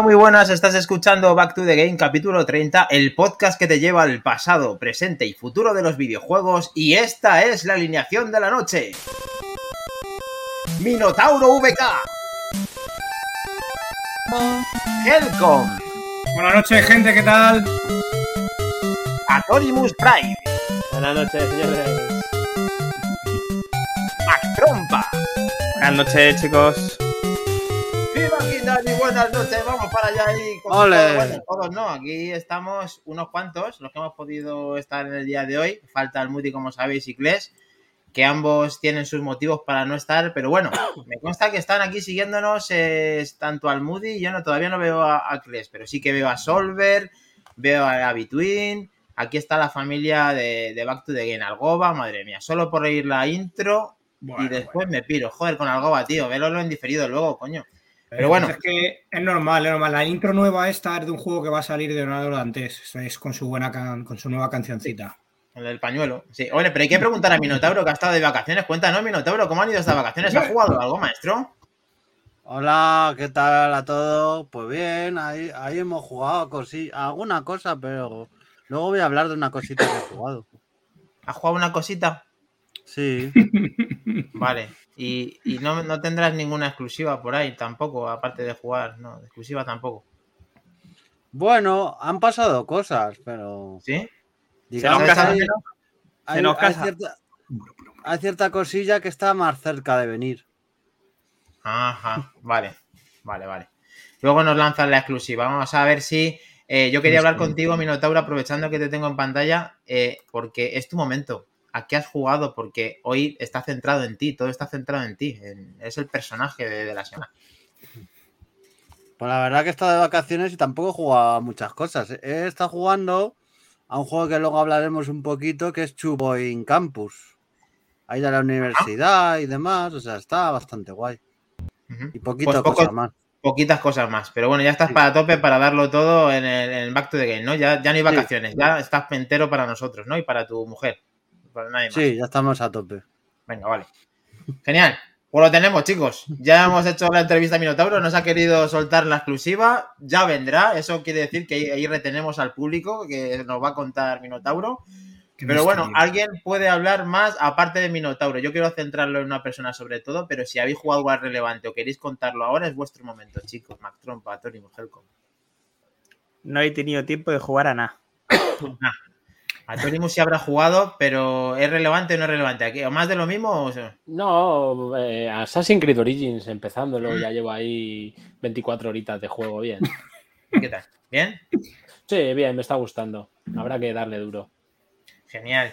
Hola, muy buenas, estás escuchando Back to the Game capítulo 30, el podcast que te lleva al pasado, presente y futuro de los videojuegos y esta es la alineación de la noche. Minotauro VK. Helcom. Buenas noches, gente, ¿qué tal? Atorimus Prime. Buenas noches, señores. Mac Trompa. Buenas noches, chicos. Viva buenas noches, vamos para allá ahí. con Ole. todos, bueno, todos no, aquí estamos unos cuantos, los que hemos podido estar en el día de hoy. Falta el Moody, como sabéis, y Kles, que ambos tienen sus motivos para no estar, pero bueno, me consta que están aquí siguiéndonos eh, tanto al Moody, yo no, todavía no veo a, a Kles, pero sí que veo a Solver, veo a Between, aquí está la familia de, de Back to the Game, Algoba, madre mía, solo por oír la intro y después me piro, joder, con Algoba, tío, velo en diferido luego, coño. Pero bueno. Es que es normal, es normal. La intro nueva esta es de un juego que va a salir de Leonardo Dantes. Es con su buena can- con su nueva cancioncita. El del pañuelo. Sí. Oye, pero hay que preguntar a Minotauro que ha estado de vacaciones. Cuéntanos, Minotauro, ¿cómo han ido estas vacaciones? ¿Has jugado algo, maestro? Hola, ¿qué tal a todos? Pues bien, ahí, ahí hemos jugado cosi- alguna cosa, pero luego voy a hablar de una cosita que he jugado. ¿Has jugado una cosita? Sí, Vale. Y, y no, no tendrás ninguna exclusiva por ahí tampoco, aparte de jugar. No, exclusiva tampoco. bueno, han pasado cosas, pero ¿Sí? digamos nos casa, hay, se nos- hay- se nos hay casa. cierta, hay cierta cosilla que está más cerca de venir. Ajá. Vale. Vale, vale. Luego nos lanzan la exclusiva. Vamos a ver si. eh, yo quería hablar contigo, Minotauro, aprovechando que te tengo en pantalla, eh, porque es tu momento. ¿A qué has jugado? Porque hoy está centrado en ti, todo está centrado en ti. en- es el personaje de, de la semana. Pues la verdad que he estado de vacaciones y tampoco he jugado a muchas cosas. He estado jugando a un juego que luego hablaremos un poquito, que es Chubo in Campus. Ahí de la universidad y demás, o sea, está bastante guay. Y Pues poco- cosa más. poquitas cosas más. Pero bueno, ya estás Sí. para tope para darlo todo en el, en el Back to the Game, ¿no? Ya, ya no hay vacaciones, ya estás pentero para nosotros, ¿no? Y para tu mujer. Para nadie más. Sí, ya estamos a tope. Venga, vale. Genial. Pues lo tenemos, chicos. Ya hemos hecho la entrevista a Minotauro, nos ha querido soltar la exclusiva, ya vendrá. Eso quiere decir que ahí, retenemos al público que nos va a contar Minotauro. Qué Pero bueno, alguien puede hablar más aparte de Minotauro. Yo quiero centrarlo en una persona sobre todo, pero si habéis jugado algo relevante o queréis contarlo ahora, es vuestro momento, chicos. Mac Trompa, Tony Helcom. No he tenido tiempo de jugar a nada. Atorimus sí habrá jugado, pero ¿es relevante o no es relevante? ¿Aquí? ¿O más de lo mismo? o sea? No, eh, Assassin's Creed Origins empezándolo, ya llevo ahí 24 horitas de juego, bien. ¿Qué tal? ¿Bien? Sí, bien, me está gustando. Habrá que darle duro. Genial.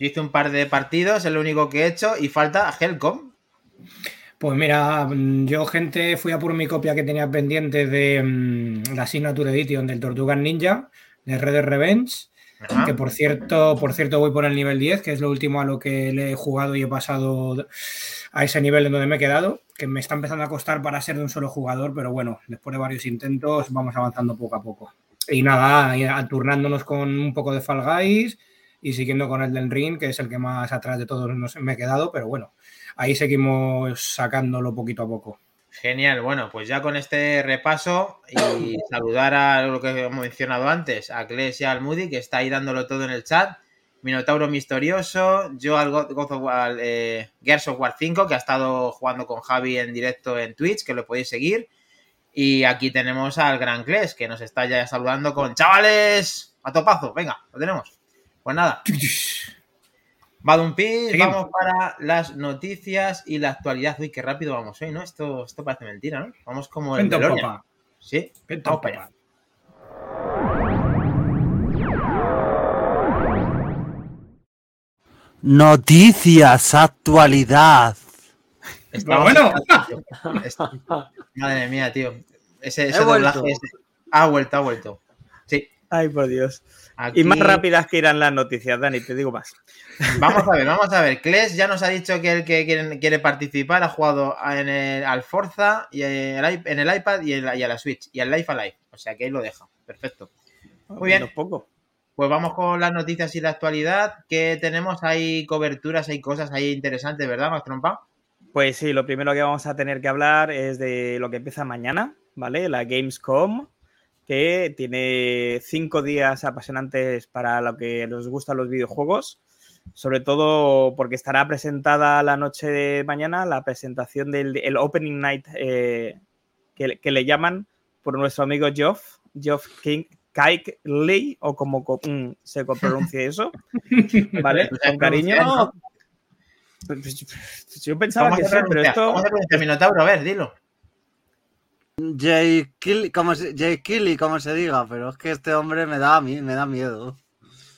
Yo hice un par de partidos, es lo único que he hecho, y falta Helcom. Pues mira, mm, yo, gente, fui a por mi copia que tenía pendiente de mm, la Signature Edition del Tortugas Ninja, de Red Dead Revenge. Que por cierto, por cierto, voy por el nivel 10, que es lo último a lo que le he jugado y he pasado a ese nivel en donde me he quedado, que me está empezando a costar para ser de un solo jugador, pero bueno, después de varios intentos vamos avanzando poco a poco. Y nada, ahí alturnándonos con un poco de Fall Guys y siguiendo con el del Ring, que es el que más atrás de todos nos- me he quedado, pero bueno, ahí seguimos sacándolo poquito a poco. Genial, bueno, pues ya con este repaso y saludar a lo que hemos mencionado antes, a Kles y al Moody, que está ahí dándolo todo en el chat. Minotauro Misterioso, yo al God of War, eh, Gears of War 5, que ha estado jugando con Javi en directo en Twitch, que lo podéis seguir. Y aquí tenemos al Gran Kles, que nos está ya saludando con chavales a topazo. Venga, lo tenemos. Pues nada, Badumpi, Seguimos. vamos para las noticias y la actualidad. Uy, qué rápido vamos hoy, ¿no? Esto, esto parece mentira, ¿no? Vamos como el papá. Sí, Vente, vamos para allá. Noticias, actualidad. Estamos- bueno. Madre mía, tío. Ese, He ese doblaje ese- Ha vuelto, ha vuelto. Sí. Ay, por Dios. Aquí... Y más rápidas que irán las noticias, Dani, te digo más. Vamos a ver, vamos a ver. Kles ya nos ha dicho que el que quiere, quiere participar ha jugado en el, al Forza, y el i- en el iPad y, el- y a la Switch, y al Life Alive. O sea que ahí lo deja. Perfecto. Muy bien. Poco. Pues vamos con las noticias y la actualidad. que tenemos? Hay coberturas, hay cosas ahí interesantes, ¿verdad, Max Trompa? Pues sí, lo primero que vamos a tener que hablar es de lo que empieza mañana, ¿vale? La Gamescom, que tiene cinco días apasionantes para lo que nos gustan los videojuegos. Sobre todo porque estará presentada la noche de mañana la presentación del el Opening Night eh, que, que le llaman por nuestro amigo Geoff, Geoff King, Kaik Lee, o como co- mm, se pronuncia eso, ¿vale? Pues Con cariño. ¿no? Pues Yo pensaba ¿Cómo que sí, pero esto. ¿Cómo se pronuncia Minotauro? A ver, dilo. Jay Killy, como se, Jay Killy, como se diga, pero es que este hombre me da, a mí, me da miedo.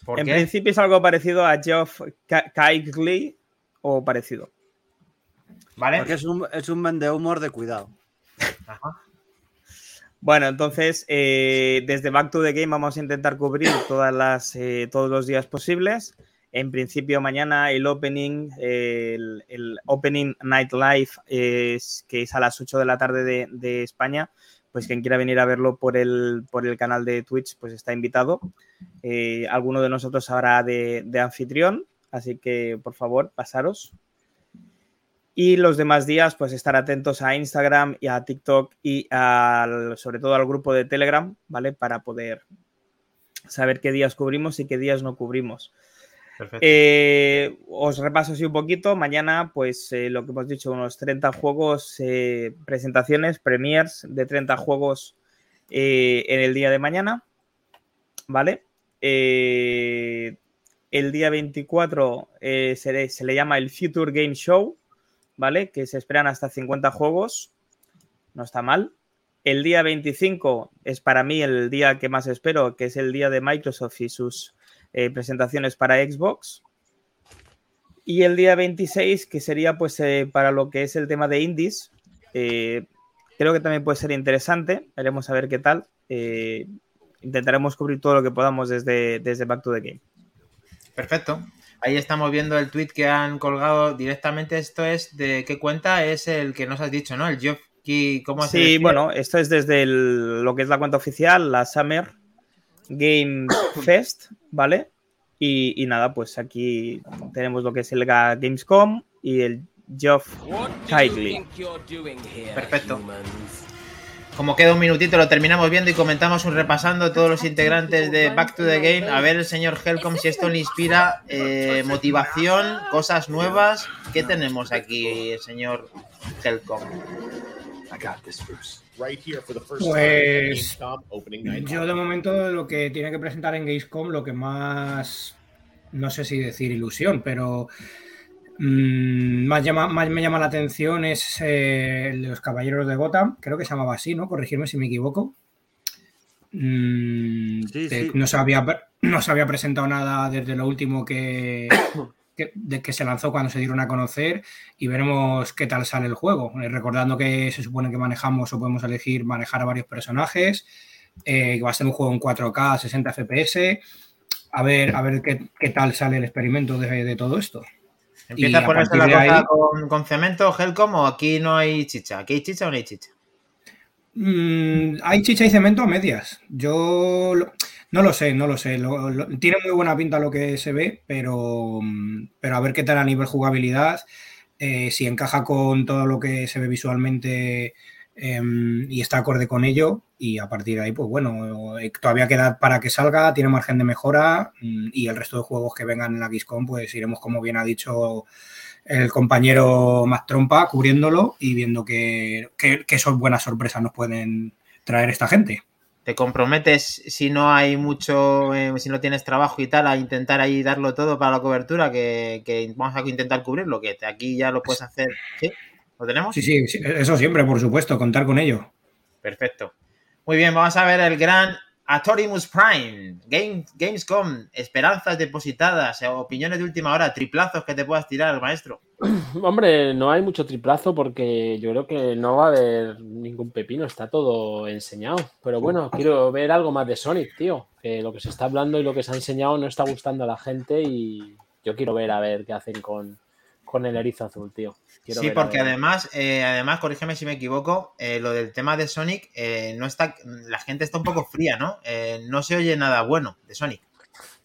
¿Por En qué? principio es algo parecido a Geoff Lee o parecido. ¿Vale? Porque es un, es un vende humor de cuidado. Ajá. Bueno, entonces, eh, desde Back to the Game vamos a intentar cubrir todas las, eh, todos los días posibles. En principio, mañana el opening, el, Opening Night Live, es, que es a las 8 de la tarde de, de España, pues quien quiera venir a verlo por el, por el canal de Twitch, pues está invitado. Eh, alguno de nosotros habrá de, de anfitrión, así que por favor, pasaros. Y los demás días, pues estar atentos a Instagram y a TikTok y al- sobre todo al grupo de Telegram, ¿vale? Para poder saber qué días cubrimos y qué días no cubrimos. Eh, os repaso así un poquito. Mañana, pues eh, lo que hemos dicho, unos 30 juegos, eh, presentaciones, premiers de 30 juegos en el día de mañana, ¿vale? El día 24 eh, se, se le llama el Future Game Show, ¿vale? Que se esperan hasta 50 juegos. No está mal. El día 25 es para mí el día que más espero, que es el día de Microsoft y sus eh, presentaciones para Xbox. Y el día 26, que sería pues eh, para lo que es el tema de indies, eh, creo que también puede ser interesante. Veremos a ver qué tal. Intentaremos cubrir todo lo que podamos desde, desde Back to the Game. Perfecto. Ahí estamos viendo el tweet que han colgado directamente. Esto es de qué cuenta es el que nos has dicho, ¿no? El Geoff Key, ¿cómo Sí, bueno, esto es desde el- lo que es la cuenta oficial, la Summer Game Fest, ¿vale? Y, y nada, pues aquí tenemos lo que es el Ga- Gamescom y el Geoff Kylie. Perfecto. Como queda un minutito, lo terminamos viendo y comentamos un repasando todos los integrantes de Back to the Game. A ver el señor Helcom si esto le inspira eh, motivación, cosas nuevas. ¿Qué tenemos aquí, señor Helcom? Pues yo de momento lo que tiene que presentar en Gamescom, lo que más, no sé si decir ilusión, pero mm, más, llama, más me llama la atención es eh, el de los Caballeros de Gotham, creo que se llamaba así, ¿no? Corregirme si me equivoco. Mm, Sí, te- sí. No, se había, no se había presentado nada desde lo último que, que, de que se lanzó cuando se dieron a conocer y veremos qué tal sale el juego. Eh, recordando que se supone que manejamos o podemos elegir manejar a varios personajes, eh, va a ser un juego en 4K, 60 FPS. A ver, a ver qué, qué tal sale el experimento de, de todo esto. ¿Empieza a ponerse la cosa ahí- con, con cemento, Helcom, o aquí no hay chicha? ¿Aquí hay chicha o no hay chicha? Mm, hay chicha y cemento a medias. Yo no lo sé, no lo sé. Tiene muy buena pinta lo que se ve, pero, mm, pero a ver qué tal a nivel jugabilidad, eh, si encaja con todo lo que se ve visualmente em, y está acorde con ello. Y a partir de ahí, pues bueno, eh, todavía queda para que salga, tiene margen de mejora mm, y el resto de juegos que vengan en la XCOM, pues iremos, como bien ha dicho el compañero Matt Trompa, cubriéndolo y viendo que, que, que son buenas sorpresas nos pueden traer esta gente. ¿Te comprometes si no hay mucho, eh, si no tienes trabajo y tal, a intentar ahí darlo todo para la cobertura? Que, que vamos a intentar cubrirlo, que aquí ya lo puedes hacer. ¿Sí? ¿Lo tenemos? Sí, sí, sí, eso siempre, por supuesto, contar con ello. Perfecto. Muy bien, vamos a ver el gran Atorimus Prime, Game, Gamescom, esperanzas depositadas, eh, opiniones de última hora, triplazos que te puedas tirar, maestro. Hombre, no hay mucho triplazo porque yo creo que no va a haber ningún pepino, está todo enseñado. Pero bueno, quiero ver algo más de Sonic, tío. Que lo que se está hablando y lo que se ha enseñado no está gustando a la gente y yo quiero ver a ver qué hacen con, con el erizo azul, tío. Quiero sí, ver porque además, eh, además, corrígeme si me equivoco, eh, lo del tema de Sonic, eh, no está, la gente está un poco fría, ¿no? No se oye nada bueno de Sonic.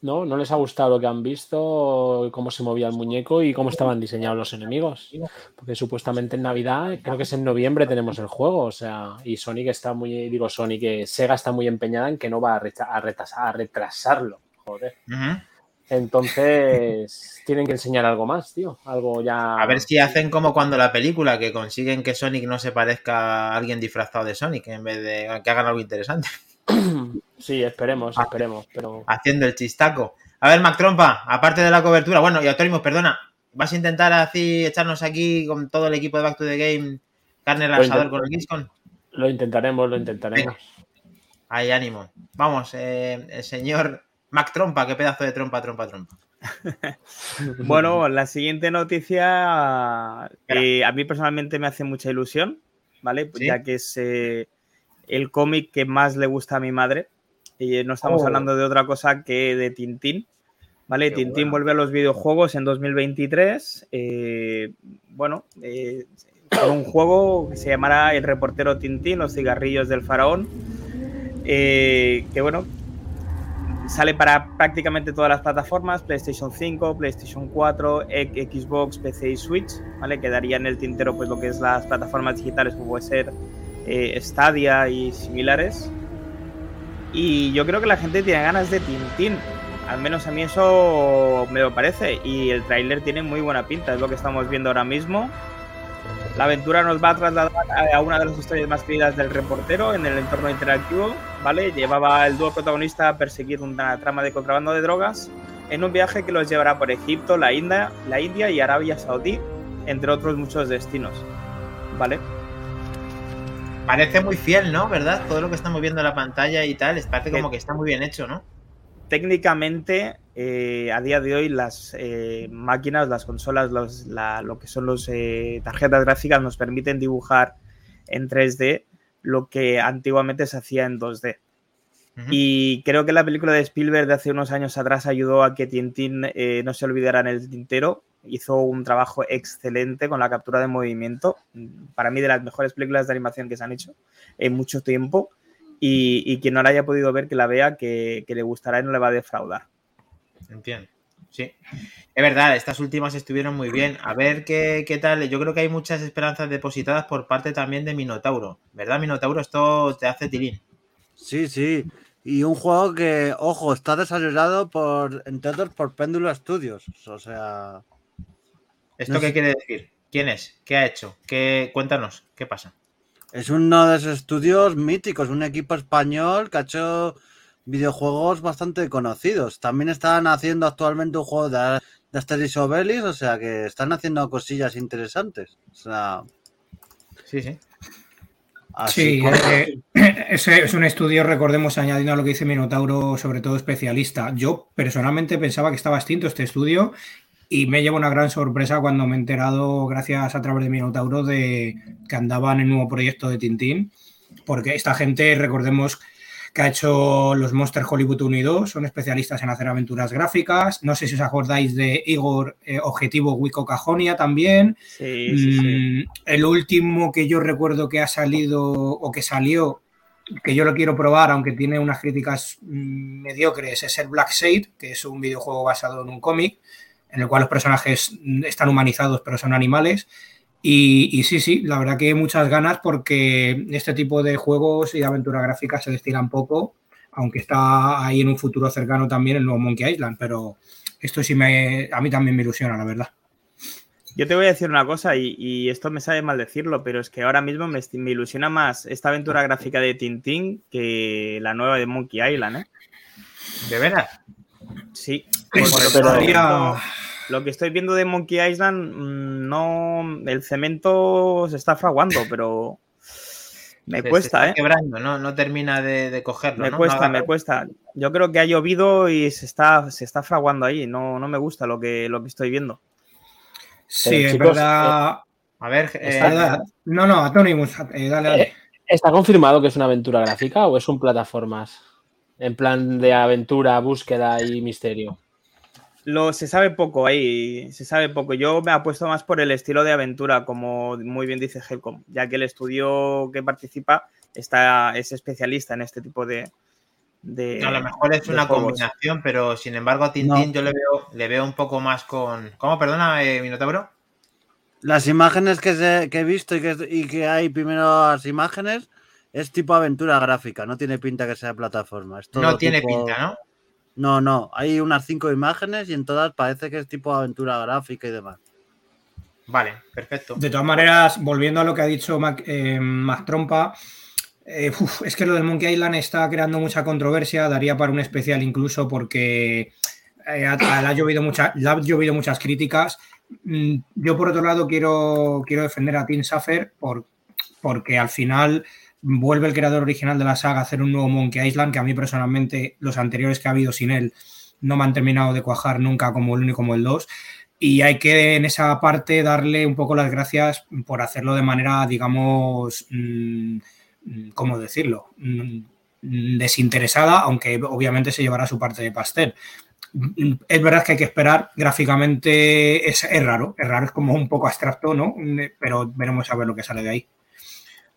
¿no? No les ha gustado lo que han visto, cómo se movía el muñeco y cómo estaban diseñados los enemigos. Porque supuestamente en Navidad, creo que es en noviembre, tenemos el juego. O sea, y Sonic está muy, digo Sonic, Sega está muy empeñada en que no va a, retrasar, a retrasarlo. Joder. Entonces, tienen que enseñar algo más, tío. Algo ya. A ver si hacen como cuando la película, que consiguen que Sonic no se parezca a alguien disfrazado de Sonic, en vez de que hagan algo interesante. Sí, esperemos, esperemos. Pero... Haciendo el chistaco. A ver, Mac Trompa, aparte de la cobertura, bueno, y Autónimos, perdona, ¿vas a intentar así echarnos aquí con todo el equipo de Back to the Game carne al asador con el Giscon? Lo intentaremos, lo intentaremos. Hay ánimo. Vamos, eh, el señor Mac Trompa, qué pedazo de trompa, trompa, trompa. bueno, la siguiente noticia eh, a mí personalmente me hace mucha ilusión, ¿vale? Ya que es eh, el cómic que más le gusta a mi madre. Y no estamos oh. hablando de otra cosa que de Tintín. ¿Vale? Tintín vuelve a los videojuegos en 2023. Eh, bueno, con un juego que se llamará El reportero Tintín, los cigarrillos del faraón. que bueno, Sale para prácticamente todas las plataformas, PlayStation 5, PlayStation 4, Xbox, PC y Switch, ¿vale? Quedaría en el tintero pues lo que es las plataformas digitales como puede ser eh, Stadia y similares. Y yo creo que la gente tiene ganas de Tintín, al menos a mí eso me lo parece. Y el tráiler tiene muy buena pinta, es lo que estamos viendo ahora mismo. La aventura nos va a trasladar a una de las historias más queridas del reportero en el entorno interactivo, ¿vale? Llevaba el dúo protagonista a perseguir una trama de contrabando de drogas en un viaje que los llevará por Egipto, la India, la India y Arabia Saudí, entre otros muchos destinos, ¿vale? Parece muy fiel, ¿no? ¿Verdad? Todo lo que estamos viendo en la pantalla y tal, parece como que está muy bien hecho, ¿no? Técnicamente, eh, a día de hoy, las eh, máquinas, las consolas, lo que son las eh, tarjetas gráficas nos permiten dibujar en 3D lo que antiguamente se hacía en 2D. Y creo que la película de Spielberg de hace unos años atrás ayudó a que Tintín no se olvidara en el tintero. Hizo un trabajo excelente con la captura de movimiento. Para mí, de las mejores películas de animación que se han hecho en mucho tiempo y, quien no la haya podido ver, que la vea, que, le gustará y no le va a defraudar. Entiendo. Sí, es verdad, estas últimas estuvieron muy bien. A ver qué, qué, tal. Yo creo que hay muchas esperanzas depositadas por parte también de Minotauro. ¿Verdad, Minotauro? Esto te hace tilín. Sí, sí. Y un juego que, ojo, está desarrollado por, entre otros, por Péndulo Studios. O sea. ¿Esto qué quiere decir? ¿Quién es? ¿Qué ha hecho? ¿Qué... Cuéntanos, ¿qué pasa? Es uno de esos estudios míticos, un equipo español que ha hecho videojuegos bastante conocidos. También están haciendo actualmente un juego de, de Asterix Obelix, o sea que están haciendo cosillas interesantes. O sea. Sí, sí. sí, eh, es un estudio, recordemos, añadiendo a lo que dice Minotauro, sobre todo especialista. Yo personalmente pensaba que estaba extinto este estudio y me llevo una gran sorpresa cuando me he enterado, gracias a través de Minotauro, de que andaban en el nuevo proyecto de Tintín. Porque esta gente, recordemos que ha hecho los Monster Hollywood 1 y 2, son especialistas en hacer aventuras gráficas. No sé si os acordáis de Igor eh, Objetivo Wico Cajonia también. Sí, sí, sí. Mm, el último que yo recuerdo que ha salido o que salió, que yo lo quiero probar, aunque tiene unas críticas mm, mediocres, es el Black Shade, que es un videojuego basado en un cómic en el cual los personajes están humanizados pero son animales. Y, sí, sí, la verdad que muchas ganas porque este tipo de juegos y de aventura gráfica se destilan poco, aunque está ahí en un futuro cercano también el nuevo Monkey Island, pero esto sí me, a mí también me ilusiona, la verdad. Yo te voy a decir una cosa, y, esto me sabe mal decirlo, pero es que ahora mismo me, ilusiona más esta aventura gráfica de Tintín que la nueva de Monkey Island, ¿eh? ¿De veras? Sí. Pero, lo que estoy viendo de Monkey Island, mm, no. El cemento se está fraguando, pero. Me cuesta, ¿eh? quebrando, ¿no? No termina de, cogerlo. Me cuesta, me cuesta. Yo creo que ha llovido y se está, se está fraguando ahí. No, no me gusta lo que, lo que estoy viendo. Sí, es verdad. Eh, a ver. Eh, no, no, Atonimus, eh, dale, dale. ¿Está confirmado que es una aventura gráfica o es un plataformas? En plan de aventura, búsqueda y misterio. Lo, se sabe poco ahí, se sabe poco. Yo me apuesto más por el estilo de aventura, como muy bien dice Helcom, ya que el estudio que participa está, es especialista en este tipo de, de. A lo mejor es una juegos. combinación, pero sin embargo a Tintín yo le veo, le veo un poco más con. ¿Cómo? Perdona, eh, Minotauro. Las imágenes que, se- que he visto y que, y que hay primero las imágenes es tipo aventura gráfica, no tiene pinta que sea plataforma. es todo No tiene tipo- pinta, ¿no? No, no, hay unas cinco imágenes y en todas parece que es tipo aventura gráfica y demás. Vale, perfecto. De todas maneras, volviendo a lo que ha dicho Mac, eh, Mac Trompa, eh, uf, es que lo del Monkey Island está creando mucha controversia, daría para un especial incluso porque eh, ha- le, ha llovido mucha- le ha llovido muchas críticas. Mm, Yo, por otro lado, quiero, quiero defender a Tim Safer por, porque al final vuelve el creador original de la saga a hacer un nuevo Monkey Island, que a mí personalmente los anteriores que ha habido sin él no me han terminado de cuajar nunca como el 1 y como el 2. Y hay que en esa parte darle un poco las gracias por hacerlo de manera, digamos, mm, ¿cómo decirlo? Mm, Desinteresada, aunque obviamente se llevará su parte de pastel. Es verdad que hay que esperar, gráficamente es, es raro, es raro, es como un poco abstracto, ¿no? Pero veremos a ver lo que sale de ahí.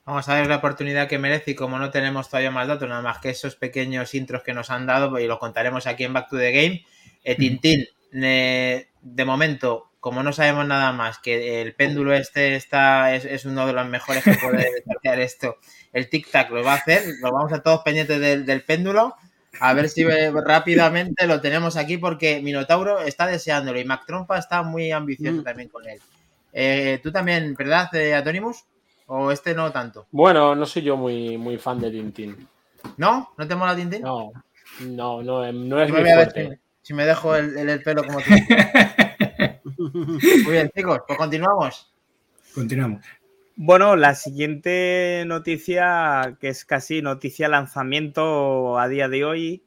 Vamos a ver la oportunidad que merece y como no tenemos todavía más datos, nada más que esos pequeños intros que nos han dado, pues, y los contaremos aquí en Back to the Game. Eh, Tintín, eh, de momento, como no sabemos nada más, que el péndulo este está, es, es uno de los mejores que puede desarrollar esto. El tic-tac lo va a hacer, nos vamos a todos pendientes del, del péndulo. A ver si eh, rápidamente lo tenemos aquí porque Minotauro está deseándolo y Mac Trompa está muy ambicioso Mm. también con él. Eh, Tú también, ¿verdad, Atonimus? ¿O este no tanto? Bueno, no soy yo muy, muy fan de Tintín. ¿No? ¿No te mola Tintín? No, no, no, no es Yo mi me voy a ver fuerte. si, me dejo el, el- el pelo como tú. Muy bien, chicos, pues continuamos. Continuamos. Bueno, la siguiente noticia, que es casi noticia lanzamiento a día de hoy,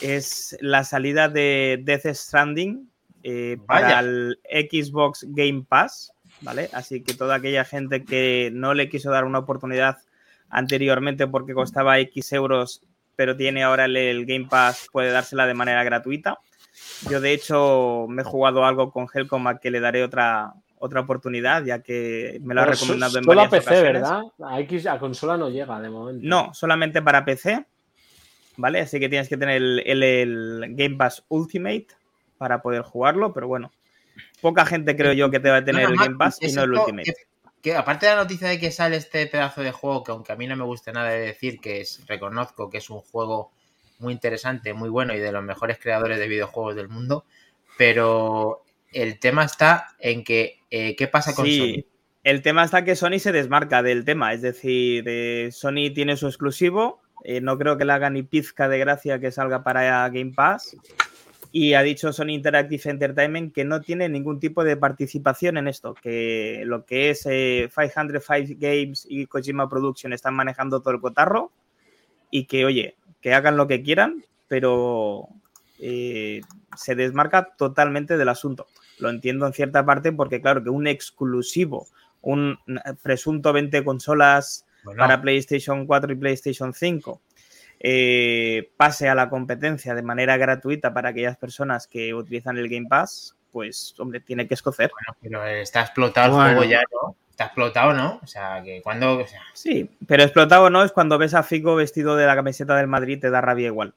es la salida de Death Stranding eh, para el Xbox Game Pass, ¿vale? Así que toda aquella gente que no le quiso dar una oportunidad anteriormente porque costaba X euros, pero tiene ahora el, el Game Pass, puede dársela de manera gratuita. Yo, de hecho, me he jugado algo con Helcom a que le daré otra, otra oportunidad, ya que me lo ha recomendado so- en Solo a varias PC, ocasiones. ¿verdad? A X a consola no llega de momento. No, solamente para PC, ¿vale? Así que tienes que tener el, el- el Game Pass Ultimate para poder jugarlo, pero bueno, poca gente creo yo que te va a tener No, el Game Pass y no el Ultimate. Que, que aparte de la noticia de que sale este pedazo de juego, que aunque a mí no me guste nada de decir que es, reconozco que es un juego muy interesante, muy bueno y de los mejores creadores de videojuegos del mundo, pero el tema está en que, eh, ¿qué pasa con Sí, Sony? el tema está que Sony se desmarca del tema, es decir, eh, Sony tiene su exclusivo, eh, no creo que le haga ni pizca de gracia que salga para Game Pass. Y ha dicho Sony Interactive Entertainment que no tiene ningún tipo de participación en esto, que lo que es eh, 505 Games y Kojima Production están manejando todo el cotarro y que, oye, que hagan lo que quieran, pero eh, se desmarca totalmente del asunto. Lo entiendo en cierta parte porque, claro, que un exclusivo, un presunto 20 consolas Bueno, para PlayStation 4 y PlayStation 5 eh, pase a la competencia de manera gratuita para aquellas personas que utilizan el Game Pass, pues, hombre, tiene que escocer. bueno, pero está explotado el juego ya, ¿no? Está explotado, ¿no? O sea, que cuando... o sea, Sí, pero explotado no es cuando ves a Figo vestido de la camiseta del Madrid, te da rabia igual.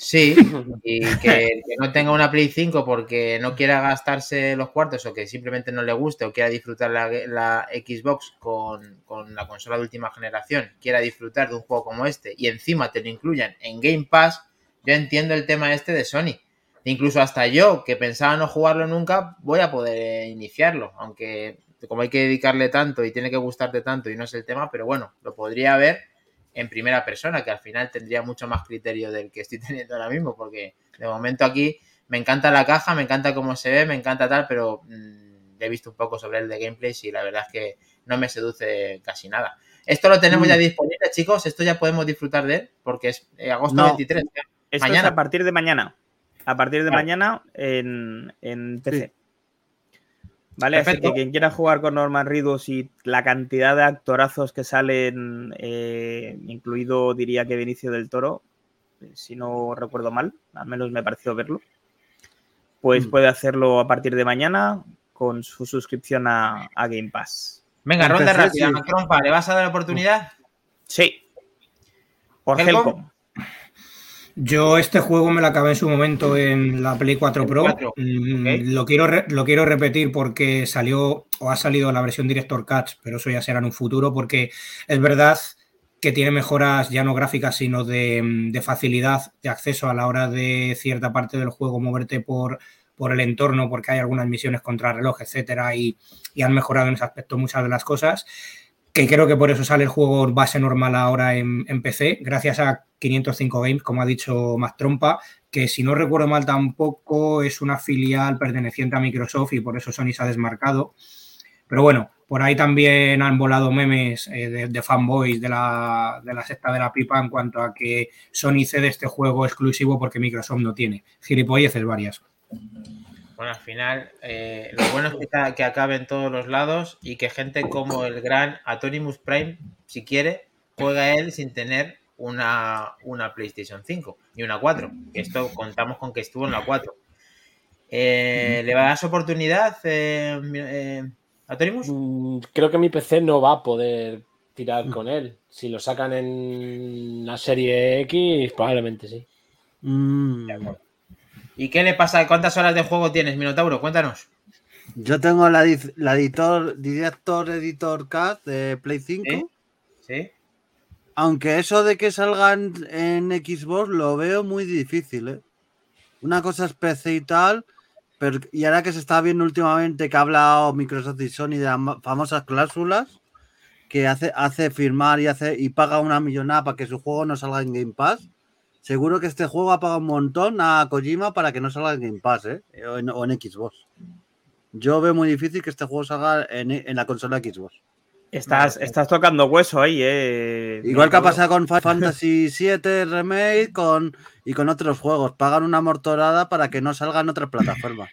Sí, y que, el que no tenga una Play 5 porque no quiera gastarse los cuartos o que simplemente no le guste o quiera disfrutar la, la Xbox con, con la consola de última generación, quiera disfrutar de un juego como este y encima te lo incluyan en Game Pass, yo entiendo el tema este de Sony. Incluso hasta yo, que pensaba no jugarlo nunca, voy a poder iniciarlo, aunque como hay que dedicarle tanto y tiene que gustarte tanto y no es el tema, pero bueno, lo podría ver en primera persona, que al final tendría mucho más criterio del que estoy teniendo ahora mismo, porque de momento aquí me encanta la caja, me encanta cómo se ve, me encanta tal, pero mm, he visto un poco sobre el de gameplay y la verdad es que no me seduce casi nada. Esto lo tenemos Mm. ya disponible, chicos, esto ya podemos disfrutar de él, porque es eh, agosto No. 23. ya. Esto Mañana. es a partir de mañana. A partir de Vale. mañana en, en PC. Vale, así que quien quiera jugar con Norman Reedus y la cantidad de actorazos que salen, eh, incluido diría que Benicio del Toro, eh, si no recuerdo mal, al menos me pareció verlo, pues Mm. puede hacerlo a partir de mañana con su suscripción a, a Game Pass. Venga, En ronda rápida, sí. Macronpa, ¿le vas a dar la oportunidad? Sí. Por ¿Helcom? Helcom. Yo este juego me lo acabé en su momento en la Play 4 Pro. Mm, lo, quiero lo quiero repetir porque salió o ha salido la versión Director Cuts, pero eso ya será en un futuro porque es verdad que tiene mejoras ya no gráficas, sino de, facilidad de acceso a la hora de cierta parte del juego moverte por, por el entorno, porque hay algunas misiones contra reloj, etcétera, y, han mejorado en ese aspecto muchas de las cosas. Que creo que por eso sale el juego base normal ahora en, PC, gracias a 505 Games, como ha dicho Matt Trompa, que si no recuerdo mal tampoco es una filial perteneciente a Microsoft y por eso Sony se ha desmarcado. Pero bueno, por ahí también han volado memes eh, de, fanboys de la, de la secta de la pipa en cuanto a que Sony cede este juego exclusivo porque Microsoft no tiene. Gilipolleces varias. Bueno, al final, eh, lo bueno es que, que acabe en todos los lados y que gente como el gran Atonimus Prime, si quiere, juega él sin tener una, una PlayStation 5 y una 4. Esto contamos con que estuvo en la 4. Eh, ¿Le va a dar su oportunidad? Mm, creo que mi PC no va a poder tirar con él. Si lo sacan en la serie X, probablemente sí. Mm. ¿Y qué le pasa? ¿Cuántas horas de juego tienes, Minotauro? Cuéntanos. Yo tengo la, editor, Director Editor Cat de Play 5. ¿Sí? Aunque eso de que salgan en Xbox lo veo muy difícil, ¿eh? Una cosa es PC y tal, y ahora que se está viendo últimamente que ha hablado Microsoft y Sony de las famosas cláusulas que hace, hace firmar y hace y paga una millonada para que su juego no salga en Game Pass. Seguro que este juego ha pagado un montón a Kojima para que no salga en Game Pass, ¿eh? o, en, Xbox. Yo veo muy difícil que este juego salga en, en la consola Xbox. Estás, estás tocando hueso ahí, eh. Igual que ha pasado con Final Fantasy VII Remake con, y con otros juegos. Pagan una mortorada para que no salgan en otras plataformas.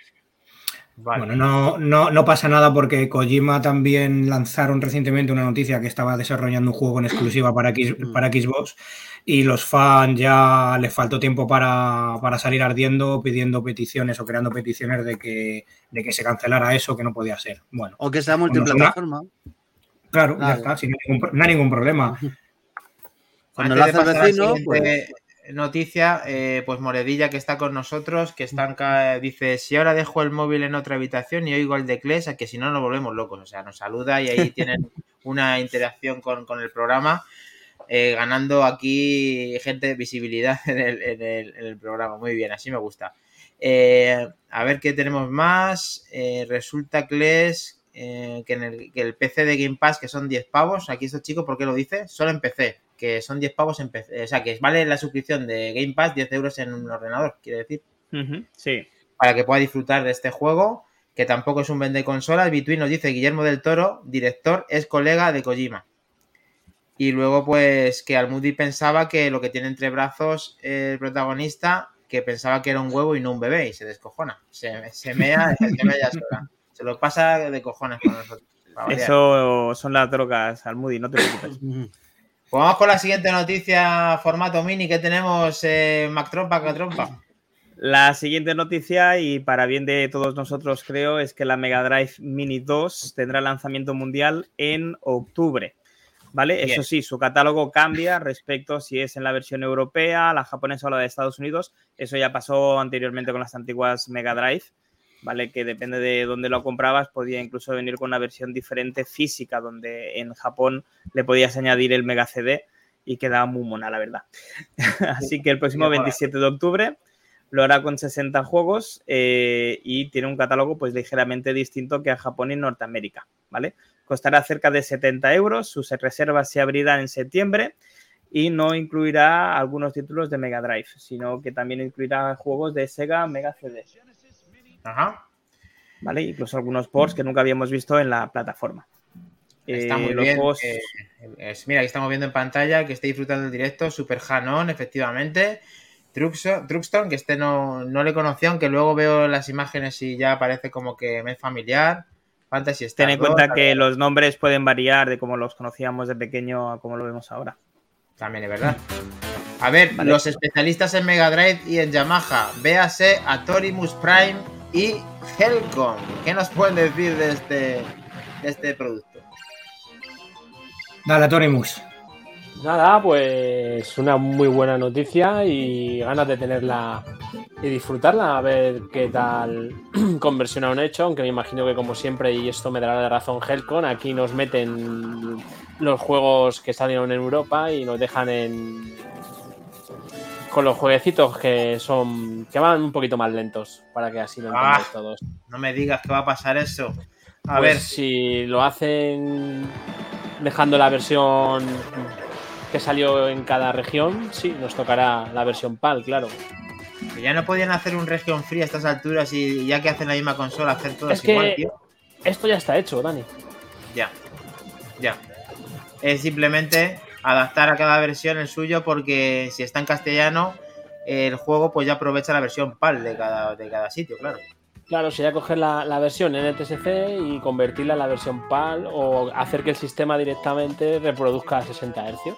Bueno, no, no, no, pasa nada porque Kojima también lanzaron recientemente una noticia que estaba desarrollando un juego en exclusiva para, mm. para Xbox y los fans ya les faltó tiempo para, salir ardiendo pidiendo peticiones o creando peticiones de que, de que se cancelara eso que no podía ser. Bueno, o que sea multiplataforma. Claro, ya está, sin ningún, no hay ningún problema. Cuando lo hace el vecino, pues... noticia, eh, pues Moredilla que está con nosotros, que están dice, si ahora dejo el móvil en otra habitación y oigo el de Cles, a que si no nos volvemos locos. O sea, nos saluda y ahí tienen una interacción con, el programa, eh, ganando aquí gente visibilidad en el, programa. Muy bien, así me gusta. Eh, a ver qué tenemos más. resulta Cles eh, que, en el, PC de Game Pass, que son 10 pavos, aquí estos chicos, ¿por qué lo dice? Solo en PC, que son 10 pavos en PC. O sea, que vale la suscripción de Game Pass 10 euros en un ordenador, quiere decir. sí. Para que pueda disfrutar de este juego, que tampoco es un vende consolas. Bitwin nos dice Guillermo del Toro, director, es colega de Kojima. Y luego, pues, que Almudi pensaba que lo que tiene entre brazos el protagonista, que pensaba que era un huevo y no un bebé, y se descojona. Se, se mea, se mea sola. Se lo pasa de cojones con nosotros. Eso son las drogas, Almudi, no te preocupes. Pues vamos con la siguiente noticia, formato mini que tenemos, eh, Mac Trompa, Trompa. La siguiente noticia, y para bien de todos nosotros creo, es que la Mega Drive Mini 2 tendrá lanzamiento mundial en octubre. ¿Vale? Eso sí, su catálogo cambia respecto si es en la versión europea, la japonesa o la de Estados Unidos. Eso ya pasó anteriormente con las antiguas Mega Drive. ¿vale? Que depende de dónde lo comprabas, podía incluso venir con una versión diferente física, donde en Japón le podías añadir el Mega CD y quedaba muy mona, la verdad. Así que el próximo 27 de octubre lo hará con 60 juegos eh, y tiene un catálogo pues ligeramente distinto que a Japón y Norteamérica, ¿vale? Costará cerca de 70 euros, sus reservas se abrirán en septiembre y no incluirá algunos títulos de Mega Drive, sino que también incluirá juegos de Sega Mega CD. Ajá. ¿Vale? Incluso algunos ports que nunca habíamos visto en la plataforma. Está muy eh, bien. Eh, mira, aquí estamos viendo en pantalla que esté disfrutando el directo. Super Hanon, efectivamente. Truxton, que este no, no le conocía, aunque luego veo las imágenes y ya parece como que me es familiar. Fantasy Star Ten en cuenta que los nombres pueden variar de cómo los conocíamos de pequeño a cómo lo vemos ahora. También es verdad. A ver, los especialistas en Mega Drive y en Yamaha, véase a Torimus Prime y Helcom. ¿Qué nos pueden decir de este, este producto? Dale, Torimus. Nada, pues una muy buena noticia y ganas de tenerla y disfrutarla, a ver qué tal conversión han hecho, aunque me imagino que como siempre, y esto me dará la razón Helcon, aquí nos meten los juegos que salieron en Europa y nos dejan en con los jueguecitos que son que van un poquito más lentos para que así lo entendáis Ah. todos. No me digas que va a pasar eso. A Pues ver, si lo hacen dejando la versión que salió en cada región, sí, nos tocará la versión PAL, claro. ya no podían hacer un region free a estas alturas y ya que hacen la misma consola, hacer todo Es que- igual, tío. Esto ya está hecho, Dani. Ya. Ya. Es simplemente adaptar a cada versión el suyo porque si está en castellano, el juego pues ya aprovecha la versión PAL de cada, de cada sitio, claro. Claro, sería coger la, la versión NTSC y convertirla en la versión PAL o hacer que el sistema directamente reproduzca a 60 Hz.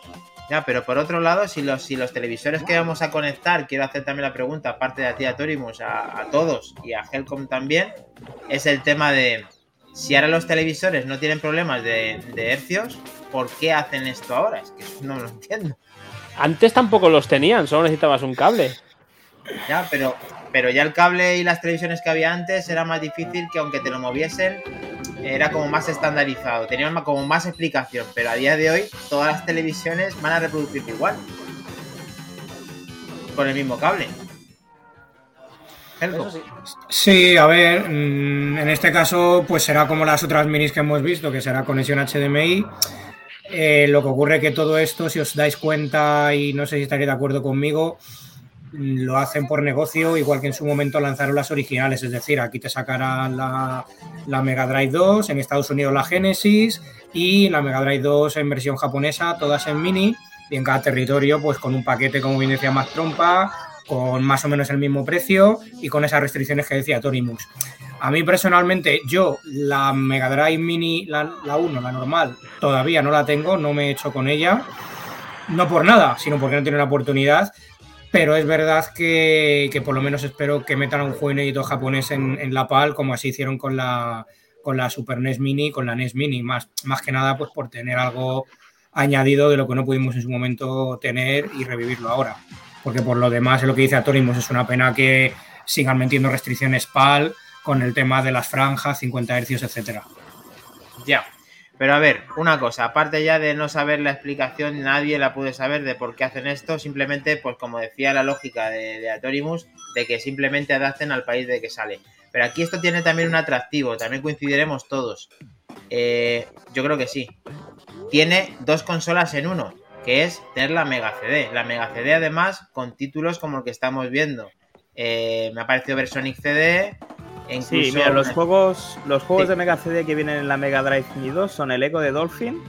Ya, pero por otro lado, si los, si los televisores que vamos a conectar, quiero hacer también la pregunta, aparte de a ti, a Torimus, a, a todos y a Helcom también, es el tema de si ahora los televisores no tienen problemas de, de hercios, ¿por qué hacen esto ahora? Es que eso no lo entiendo. Antes tampoco los tenían, solo necesitabas un cable. Ya, pero, pero ya el cable y las televisiones que había antes era más difícil que aunque te lo moviesen, era como más estandarizado, tenían ma- como más explicación, pero a día de hoy todas las televisiones van a reproducir igual. Con el mismo cable. Helco. Sí. A ver, mm, en este caso, pues será como las otras minis que hemos visto, que será conexión HDMI. Eh, lo que ocurre que todo esto, si os dais cuenta, y no sé si estaréis de acuerdo conmigo, lo hacen por negocio, igual que en su momento lanzaron las originales. Es decir, aquí te sacarán la, la Mega Drive 2, en Estados Unidos la Genesis y la Mega Drive 2 en versión japonesa, todas en mini, y en cada territorio, pues con un paquete, como bien decía más trompa, con más o menos el mismo precio y con esas restricciones que decía Torimus. A mí personalmente, yo la Mega Drive Mini, la, la 1, la normal, todavía no la tengo, no me he hecho con ella. No por nada, sino porque no tiene la oportunidad. Pero es verdad que, que por lo menos espero que metan a un juego inédito japonés en, en la PAL, como así hicieron con la, con la Super NES Mini, con la NES Mini, más, más que nada pues por tener algo añadido de lo que no pudimos en su momento tener y revivirlo ahora porque por lo demás, es lo que dice Atorimus, es una pena que sigan metiendo restricciones PAL con el tema de las franjas, 50 hercios, etcétera. Ya. Pero a ver, una cosa, aparte ya de no saber la explicación, nadie la puede saber de por qué hacen esto, simplemente, pues como decía la lógica de, de Atorimus, de que simplemente adapten al país de que sale. Pero aquí esto tiene también un atractivo, también coincidiremos todos. Eh, yo creo que sí. Tiene dos consolas en uno, que es tener la Mega CD. La Mega CD además con títulos como el que estamos viendo. Eh, me ha parecido ver Sonic CD. Sí, mira, los juegos, los juegos Sí. de Mega CD que vienen en la Mega Drive Mini 2 son el Echo de Dolphin,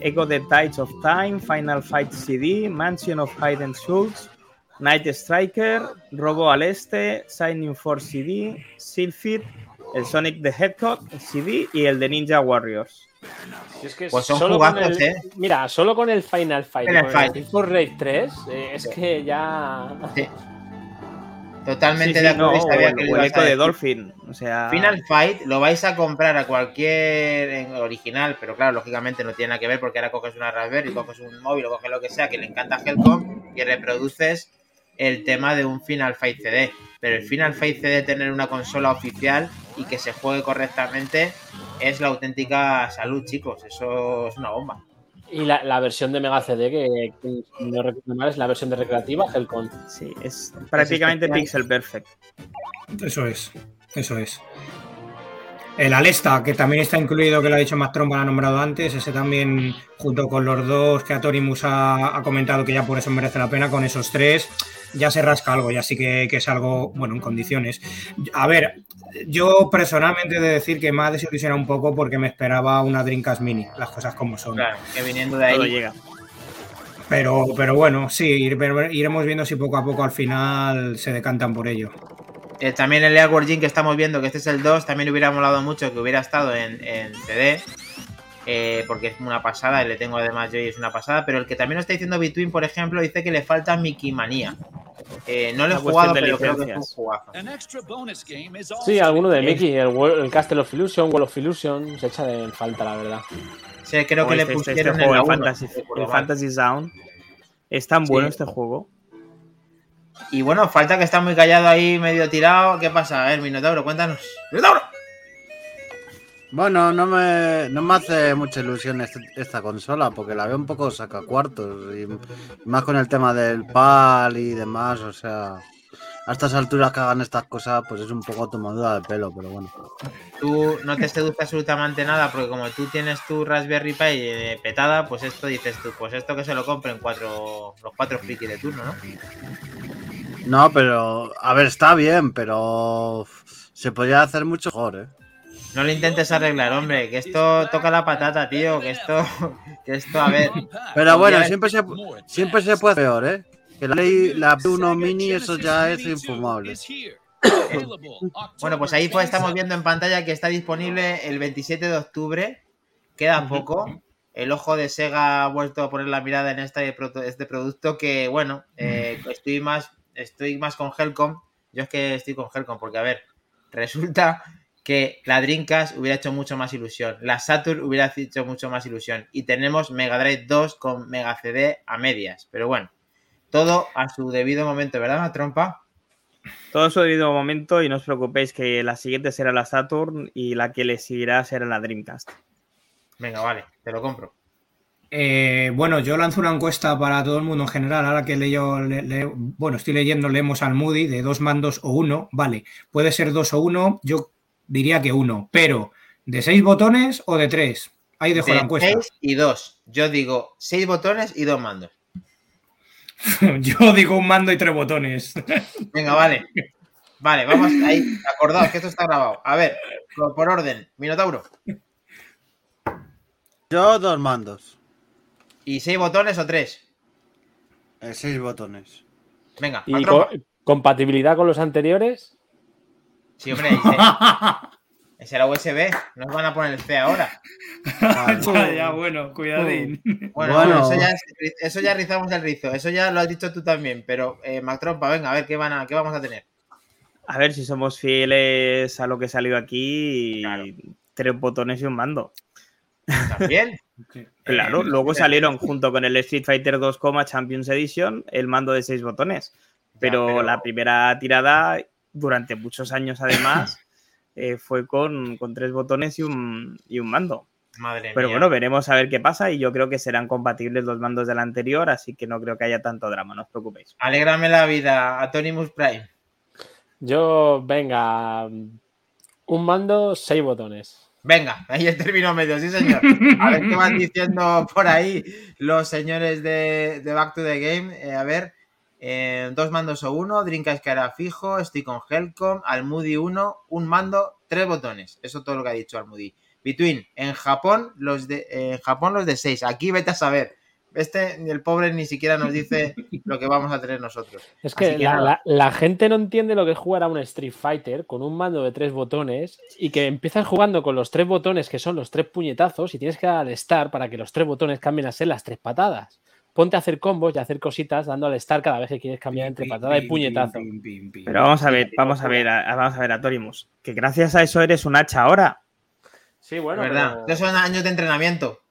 Echo de Tides of Time, Final Fight CD, Mansion of Hidden Souls, Night Striker, Robo al Este, Shining Force CD, Sylphid, el Sonic the Hedgehog CD y el de Ninja Warriors. Si es que Pues son solo con jugazos, el- ¿eh? Mira, solo con el Final Fight, Final con Fight. el for Raid 3, eh, es que ya. Sí. Totalmente Sí, de acuerdo no, sabía que el, lo o el ibas a Echo de. Dolphin. O sea, Final Fight lo vais a comprar a cualquier en original, pero claro, lógicamente no tiene nada que ver porque ahora coges una Raspberry, coges un móvil o coges lo que sea que le encanta a Helcom y reproduces el tema de un Final Fight CD. Pero el Final Fight CD tener una consola oficial y que se juegue correctamente es la auténtica salud, chicos. Eso es una bomba. Y la, la versión de Mega CD, que, que no recuerdo mal, es la versión de recreativa, Helcon. sí, es prácticamente pixel perfect. Eso es, eso es. El Alesta, que también está incluido, que lo ha dicho Mac Tromba, lo ha nombrado antes, ese también, junto con los dos que Atorimus ha, ha comentado que ya por eso merece la pena, con esos tres, ya se rasca algo, ya sí que, que es algo, bueno, en condiciones. A ver, yo personalmente he de decir que me ha desilusionado un poco porque me esperaba una Dreamcast Mini, las cosas como son. Claro, que viniendo de Todo ahí. llega. Pero, pero bueno, sí, iremos viendo si poco a poco al final se decantan por ello. Eh, también el Airward Gym que estamos viendo, que este es el 2, también hubiera molado mucho que hubiera estado en, en CD. Eh, porque es una pasada, y le tengo además yo y es una pasada. Pero el que también nos está diciendo Between, por ejemplo, dice que le falta Mickey Manía. Eh, no lo he jugado, pero creo que es un jugazo. Sí, alguno de Mickey, el, el Castle of Illusion, World of Illusion, se echa de falta, la verdad. Sí, creo O que le este- este- pusieron este juego, en el Fantasy, el. Fantasy Sound. Es tan bueno este juego. Y bueno, falta que está muy callado ahí, medio tirado. ¿Qué pasa? A ver, Minotauro, cuéntanos. ¡Minotauro! Bueno, no me, no me hace mucha ilusión este- esta consola porque la veo un poco sacacuartos y más con el tema del PAL y demás, o sea, a estas alturas que hagan estas cosas pues es un poco tomadura de pelo, pero bueno. Tú no te seduce absolutamente nada porque como tú tienes tu Raspberry Pi eh, petada, pues esto dices tú, pues esto que se lo compren cuatro, los cuatro frikis de turno, ¿no? No, pero a ver, está bien, pero se podría hacer mucho mejor, ¿eh? No lo intentes arreglar, hombre, que esto toca la patata, tío, que esto, que esto, a ver, Pero bueno, siempre se, siempre se puede hacer peor, ¿eh? Que la ley, la P1 Mini, eso ya es infumable. Bueno, pues ahí pues estamos viendo en pantalla que está disponible el 27 de octubre. Queda poco. El ojo de Sega ha vuelto a poner la mirada en este, este producto que, bueno, eh, estoy más estoy más con Helcom. Yo es que estoy con Helcom porque, a ver, resulta que la Dreamcast hubiera hecho mucho más ilusión. La Saturn hubiera hecho mucho más ilusión. Y tenemos Mega Drive 2 con Mega CD a medias. Pero bueno, todo a su debido momento, ¿verdad, Trompa? Todo a su debido momento y no os preocupéis que la siguiente será la Saturn y la que le seguirá será la Dreamcast. Venga, vale, te lo compro. Eh, bueno, yo lanzo una encuesta para todo el mundo en general. Ahora que leo, le- le- bueno, estoy leyendo, leemos al Moody de dos mandos o uno. Vale, puede ser dos o uno. Yo diría que uno, pero ¿de seis botones o de tres? Ahí dejo la De encuesta. 6 y 2. Yo digo 6 botones y 2 mandos. Yo digo un mando y tres botones. Venga, vale. Vale, vamos ahí. Acordaos que esto está grabado. A ver, por, por orden. Minotauro. Yo dos mandos, ¿Y 6 botones o 3? eh, seis botones. Venga, ¿Y co- compatibilidad con los anteriores? Sí, hombre, ese, ese era USB. No os van a poner el C ahora. Vale. ya, ya, bueno, cuidadín. Bueno, Bueno. Eso, ya, es- eso ya rizamos el rizo. Eso ya lo has dicho tú también. Pero, eh, Mac Trompa, venga, a ver qué, van a, qué vamos a tener. A ver si somos fieles a lo que salió aquí. Claro. Tres botones y un mando. También. Claro, Eh, luego salieron junto con el Street Fighter 2, Champions Edition el mando de seis botones. Pero, pero- la primera tirada, durante muchos años además, eh, fue con, con tres botones y un, y un mando. Madre Pero mía. bueno, veremos a ver qué pasa y yo creo que serán compatibles los mandos del anterior, así que no creo que haya tanto drama, no os preocupéis. Alégrame la vida, Atonimus Prime. Yo, venga, un mando, seis botones. Venga, ahí el término medio, sí señor. A ver qué van diciendo por ahí los señores de, de Back to the Game. Eh, a ver, eh, dos mandos o uno, Dreamcast que hará fijo, estoy con Helcom, Almudi 1, un mando, tres botones. Eso todo lo que ha dicho Almudi. Between, en Japón los de eh, en Japón los de seis. Aquí vete a saber. Este, el pobre ni siquiera nos dice lo que vamos a tener nosotros. Es que, que la, nada. la- la gente no entiende lo que es jugar a un Street Fighter con un mando de tres botones y que empiezas jugando con los tres botones que son los tres puñetazos y tienes que dar al start para que los tres botones cambien a ser las tres patadas. Ponte a hacer combos y a hacer cositas dando al start cada vez que quieres cambiar entre patada y puñetazo. Pero vamos a ver, vamos a ver, a- vamos a ver, Atorimus, que gracias a eso eres un hacha ahora. Sí, bueno, ¿Verdad? pero son años de entrenamiento.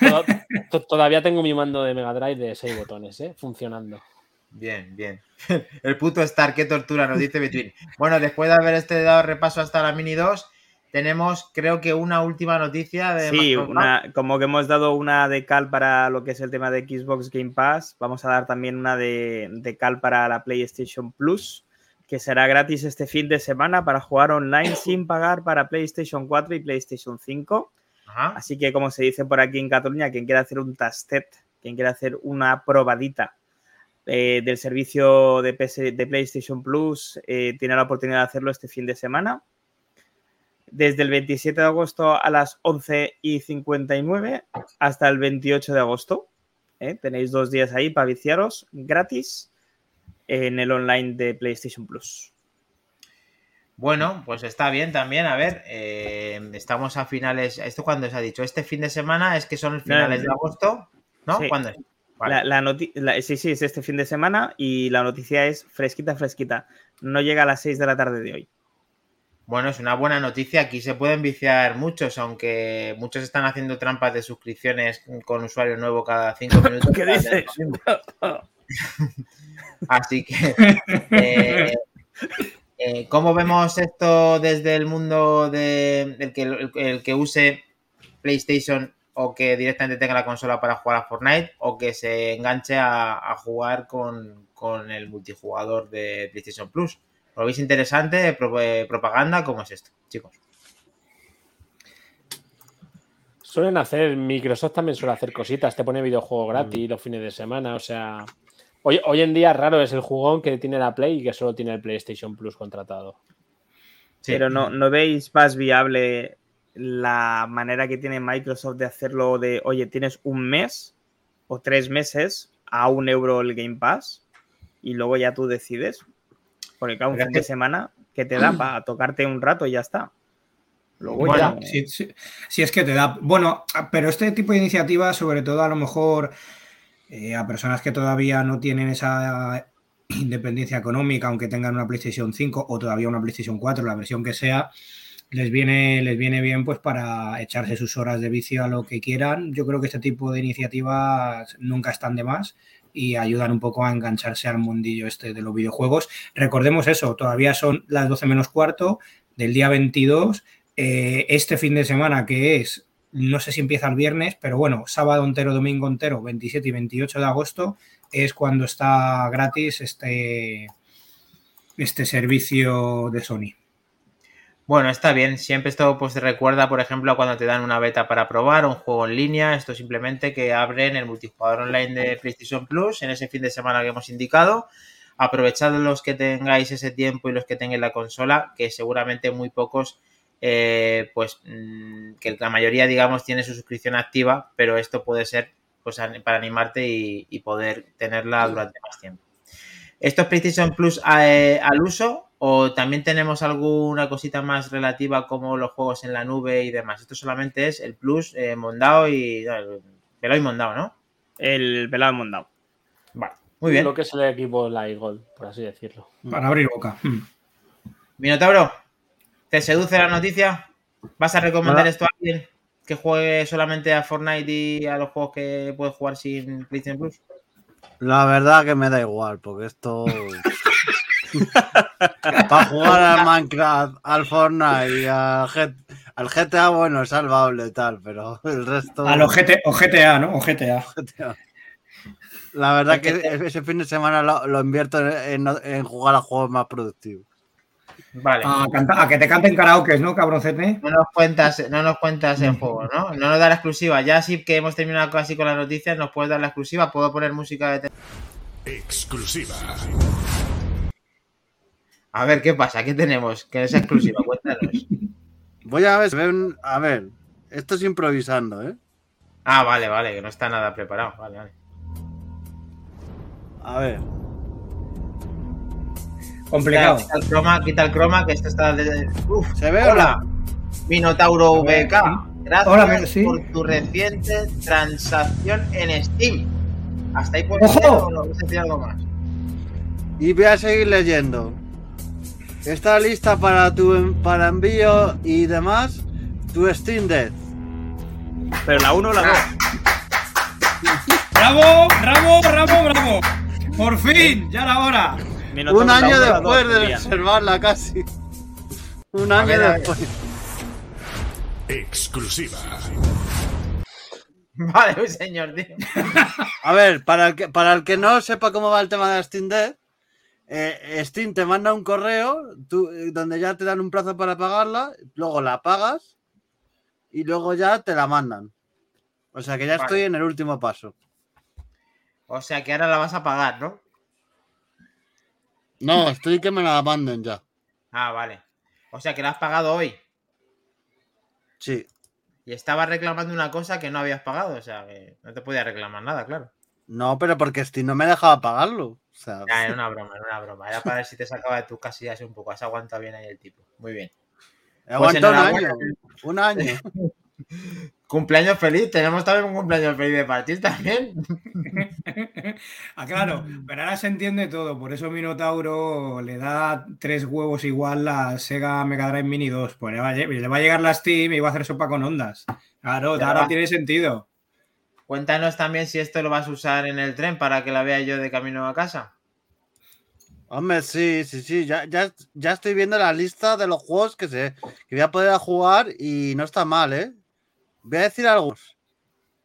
to- to- todavía tengo mi mando de Mega Drive de seis botones, ¿eh? Funcionando. Bien, bien. El puto Star, qué tortura, nos dice Between. Bueno, después de haber este dado repaso hasta la Mini 2, tenemos creo que una última noticia de Sí, una, como que hemos dado una de cal para lo que es el tema de Xbox Game Pass, vamos a dar también una de, de cal para la PlayStation Plus, que será gratis este fin de semana para jugar online sin pagar para PlayStation 4 y PlayStation 5. Ajá. Así que, como se dice por aquí en Cataluña, quien quiera hacer un tastet, quien quiera hacer una probadita eh, del servicio de, PS de PlayStation Plus, eh, tiene la oportunidad de hacerlo este fin de semana. Desde el 27 de agosto a las 11 y 59 hasta el 28 de agosto. ¿eh? Tenéis dos días ahí para viciaros gratis en el online de PlayStation Plus. Bueno, pues está bien también. A ver, eh, estamos a finales. ¿Esto cuándo se ha dicho? ¿Este fin de semana es que son finales de agosto? ¿No? Sí. ¿Cuándo es? La, la- sí, sí, es este fin de semana y la noticia es fresquita, fresquita. No llega a las 6 de la tarde de hoy. Bueno, es una buena noticia. Aquí se pueden viciar muchos, aunque muchos están haciendo trampas de suscripciones con usuario nuevo cada cinco minutos. ¿Qué dices? Así que, eh, eh, ¿cómo vemos esto desde el mundo de el que, el, el que use PlayStation o que directamente tenga la consola para jugar a Fortnite o que se enganche a, a jugar con, con el multijugador de PlayStation Plus? ¿Lo veis interesante? Pro- eh, ¿Propaganda? ¿Cómo es esto, chicos? Suelen hacer, Microsoft también suele hacer cositas, te pone videojuegos gratis los fines de semana, o sea... Hoy, hoy en día raro es el jugón que tiene la Play y que solo tiene el PlayStation Plus contratado. Sí. Pero no, ¿no veis más viable la manera que tiene Microsoft de hacerlo de, oye, tienes un mes o tres meses a un euro el Game Pass y luego ya tú decides? Porque claro, un fin de semana que te da para tocarte un rato y ya está. Luego Bueno, ya... Sí, es que te da. Bueno, pero este tipo de iniciativas, sobre todo a lo mejor eh, a personas que todavía no tienen esa independencia económica, aunque tengan una PlayStation 5 o todavía una PlayStation 4, la versión que sea, les viene, les viene bien pues para echarse sus horas de vicio a lo que quieran. Yo creo que este tipo de iniciativas nunca están de más y ayudan un poco a engancharse al mundillo este de los videojuegos. Recordemos eso, todavía son las 12 menos cuarto del día 22 eh, este fin de semana que es, no sé si empieza el viernes, pero bueno, sábado entero, domingo entero, 27 y 28 de agosto, es cuando está gratis este, este servicio de Sony. Bueno, está bien. Siempre esto pues te recuerda, por ejemplo, a cuando te dan una beta para probar un juego en línea. Esto simplemente que abren el multijugador online de PlayStation Plus en ese fin de semana que hemos indicado. Aprovechad los que tengáis ese tiempo y los que tengáis la consola, que seguramente muy pocos, eh, pues mm, que la mayoría, digamos, tiene su suscripción activa, pero esto puede ser pues para animarte y, y poder tenerla durante más tiempo. ¿Esto es PlayStation Plus eh, al uso o también tenemos alguna cosita más relativa como los juegos en la nube y demás? Esto solamente es el Plus eh, Mondao y... no, el Pelao y Mondao, ¿no? El pelado mondado. Vale, muy bien. Lo que es el equipo Light Gold, por así decirlo. Para abrir boca. Mm. Minotauro, ¿te seduce la noticia? ¿Vas a recomendar Nada. esto a alguien que juegue solamente a Fortnite y a los juegos que puede jugar sin PlayStation Plus? La verdad que me da igual, porque esto. Para jugar al Minecraft, al Fortnite y al, al GTA, bueno, es salvable y tal, pero el resto. A los GT o GTA, ¿no? O GTA. La verdad que ese fin de semana lo, lo invierto en, en- en jugar a juegos más productivos. Vale. A, canta- a que te canten karaoke, ¿no, cabroncete? No nos cuentas, no nos cuentas el juego, ¿no? No nos da la exclusiva. Ya sí que hemos terminado casi con las noticias, nos puedes dar la exclusiva. Puedo poner música de... Exclusiva. A ver, ¿qué pasa? ¿Qué tenemos? Que es exclusiva, cuéntanos. Voy a ver, ven- a ver, esto es improvisando, ¿eh? Ah, vale, vale, que no está nada preparado. Vale, vale. A ver. Complicado. Quita, quita el croma, quita el croma, que esto está... De... Uf, ¿Se ve hola, Minotauro VK. Gracias Hola, Min- sí. por tu reciente transacción en Steam. Hasta ahí puedo ¡Ojo! leer o no ¿Puedes decir algo más. Y voy a seguir leyendo. Está lista para tu para envío y demás tu Steam Deck. Pero la 1 o la 2. ¡Bravo! ¡Bravo! ¡Bravo! ¡Bravo! ¡Por fin! ¡Ya era hora! Un año después de reservarla casi. Un año ver, después. Exclusiva. Vale, un señor, tío. A ver, para el que, para el que no sepa cómo va el tema de la Steam Deck, eh, Steam te manda un correo tú, eh, donde ya te dan un plazo para pagarla, luego la pagas y luego ya te la mandan. O sea que ya Vale. estoy en el último paso. O sea que ahora la vas a pagar, ¿no? No, estoy que me la manden ya. Ah, vale. O sea que la has pagado hoy. Sí. Y estabas reclamando una cosa que no habías pagado. O sea que no te podía reclamar nada, claro. No, pero porque Steam no me dejaba pagarlo. O sea, Ya, era una broma, era una broma. Era para ver si te sacaba de tus casillas un poco. Has aguantado bien ahí el tipo. Muy bien. aguantado un año. Un año. Cumpleaños feliz, tenemos también un cumpleaños feliz de partir también. ah, claro, pero ahora se entiende todo, por eso Minotauro le da tres huevos igual a Sega Mega Drive Mini 2, pues le va, a, le va a llegar la Steam y va a hacer sopa con ondas. Claro, Ya ahora va. tiene sentido. Cuéntanos también si esto lo vas a usar en el tren para que la vea yo de camino a casa. Hombre, sí, sí, sí. Ya, ya, ya estoy viendo la lista de los juegos que, se, que voy a poder jugar y no está mal, ¿eh? Voy a decir algunos.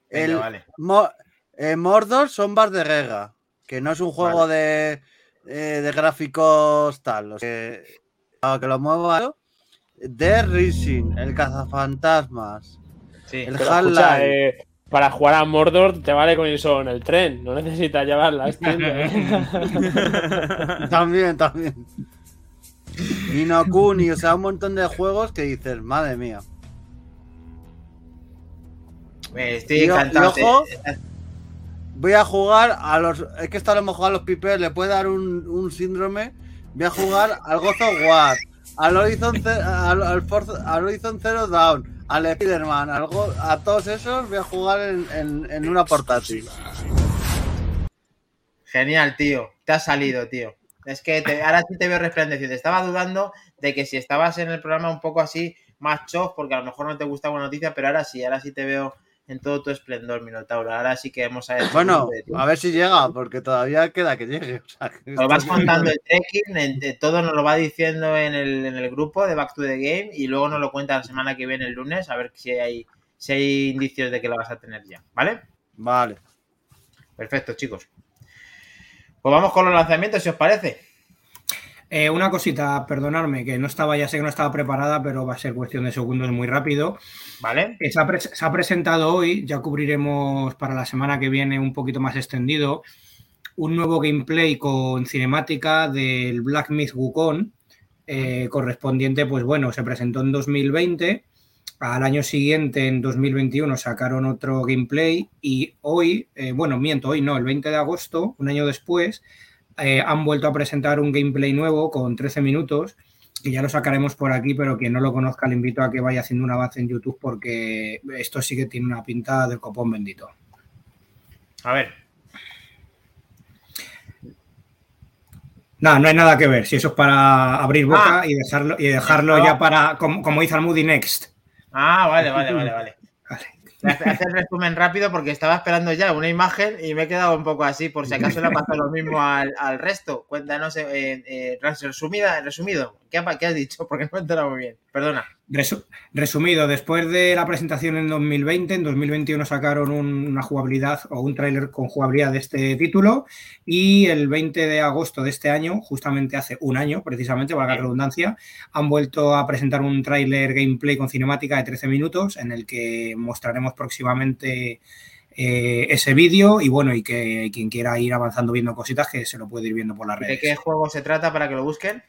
Venga, El vale. Mo- eh, Mordor Sombras de Guerra, que no es un juego de, eh, de gráficos tal. o sea, que, que lo mueva. The Rising, el cazafantasmas, Sí. el Half-Life. eh, para jugar a Mordor te vale con ir solo en el tren, no necesitas llevarla. ¿eh? También, también. Y no Kuni, o sea, un montón de juegos que dices, madre mía. Eh, Estoy encantado. ojo, Te- Voy a jugar a los. Es que esto a lo mejor a los pipers le puede dar un, un síndrome. Voy a jugar al God of War, al Horizon, al, al Forza- al Horizon Zero Dawn, al Spider-Man, a todos esos voy a jugar en, en- una portátil. Genial, tío. Te has salido, tío. Es que te- ahora sí te veo resplandeciente. Estaba dudando de que si estabas en el programa un poco así, más chof, porque a lo mejor no te gustaba una noticia, pero ahora sí, ahora sí te veo en todo tu esplendor, Minotauro. Ahora sí que hemos hecho Bueno, a ver si llega, porque todavía queda que llegue. o sea, que Nos vas contando el trekking, en- de todo nos lo va diciendo en el, en el grupo de Back to the Game y luego nos lo cuenta la semana que viene, el lunes, a ver si hay, si hay indicios de que la vas a tener ya, ¿vale? Vale. Perfecto, chicos. Pues vamos con los lanzamientos, si os parece. Eh, una cosita, perdonadme, que no estaba, ya sé que no estaba preparada, pero va a ser cuestión de segundos muy rápido. ¿Vale? Eh, Se ha, pres- se ha presentado hoy, ya cubriremos para la semana que viene un poquito más extendido, un nuevo gameplay con cinemática del Black Myth Wukong, eh, correspondiente, pues bueno, se presentó en 2020, al año siguiente, en 2021, sacaron otro gameplay y hoy, eh, bueno, miento, hoy no, el 20 de agosto, un año después, eh, han vuelto a presentar un gameplay nuevo con 13 minutos que ya lo sacaremos por aquí, pero quien no lo conozca le invito a que vaya haciendo un avance en YouTube porque esto sí que tiene una pinta del copón bendito. A ver. No, no hay nada que ver. Si eso es para abrir boca Ah. y dejarlo, y dejarlo No. ya para, como, como hizo el Moody Next. Ah, vale, vale, vale, vale. Hace el resumen rápido porque estaba esperando ya una imagen y me he quedado un poco así, por si acaso le ha pasado lo mismo al, resto. Cuéntanos, eh, eh, resumida, resumido, ¿qué, qué has dicho? Porque no me he muy bien. Perdona. Resu- resumido, después de la presentación en 2020, en 2021 sacaron un- una jugabilidad o un tráiler con jugabilidad de este título y el 20 de agosto de este año, justamente hace un año precisamente, valga la redundancia, han vuelto a presentar un tráiler gameplay con cinemática de 13 minutos en el que mostraremos próximamente eh, ese vídeo y bueno, y que quien quiera ir avanzando viendo cositas que se lo puede ir viendo por las ¿De redes. qué juego se trata para que lo busquen?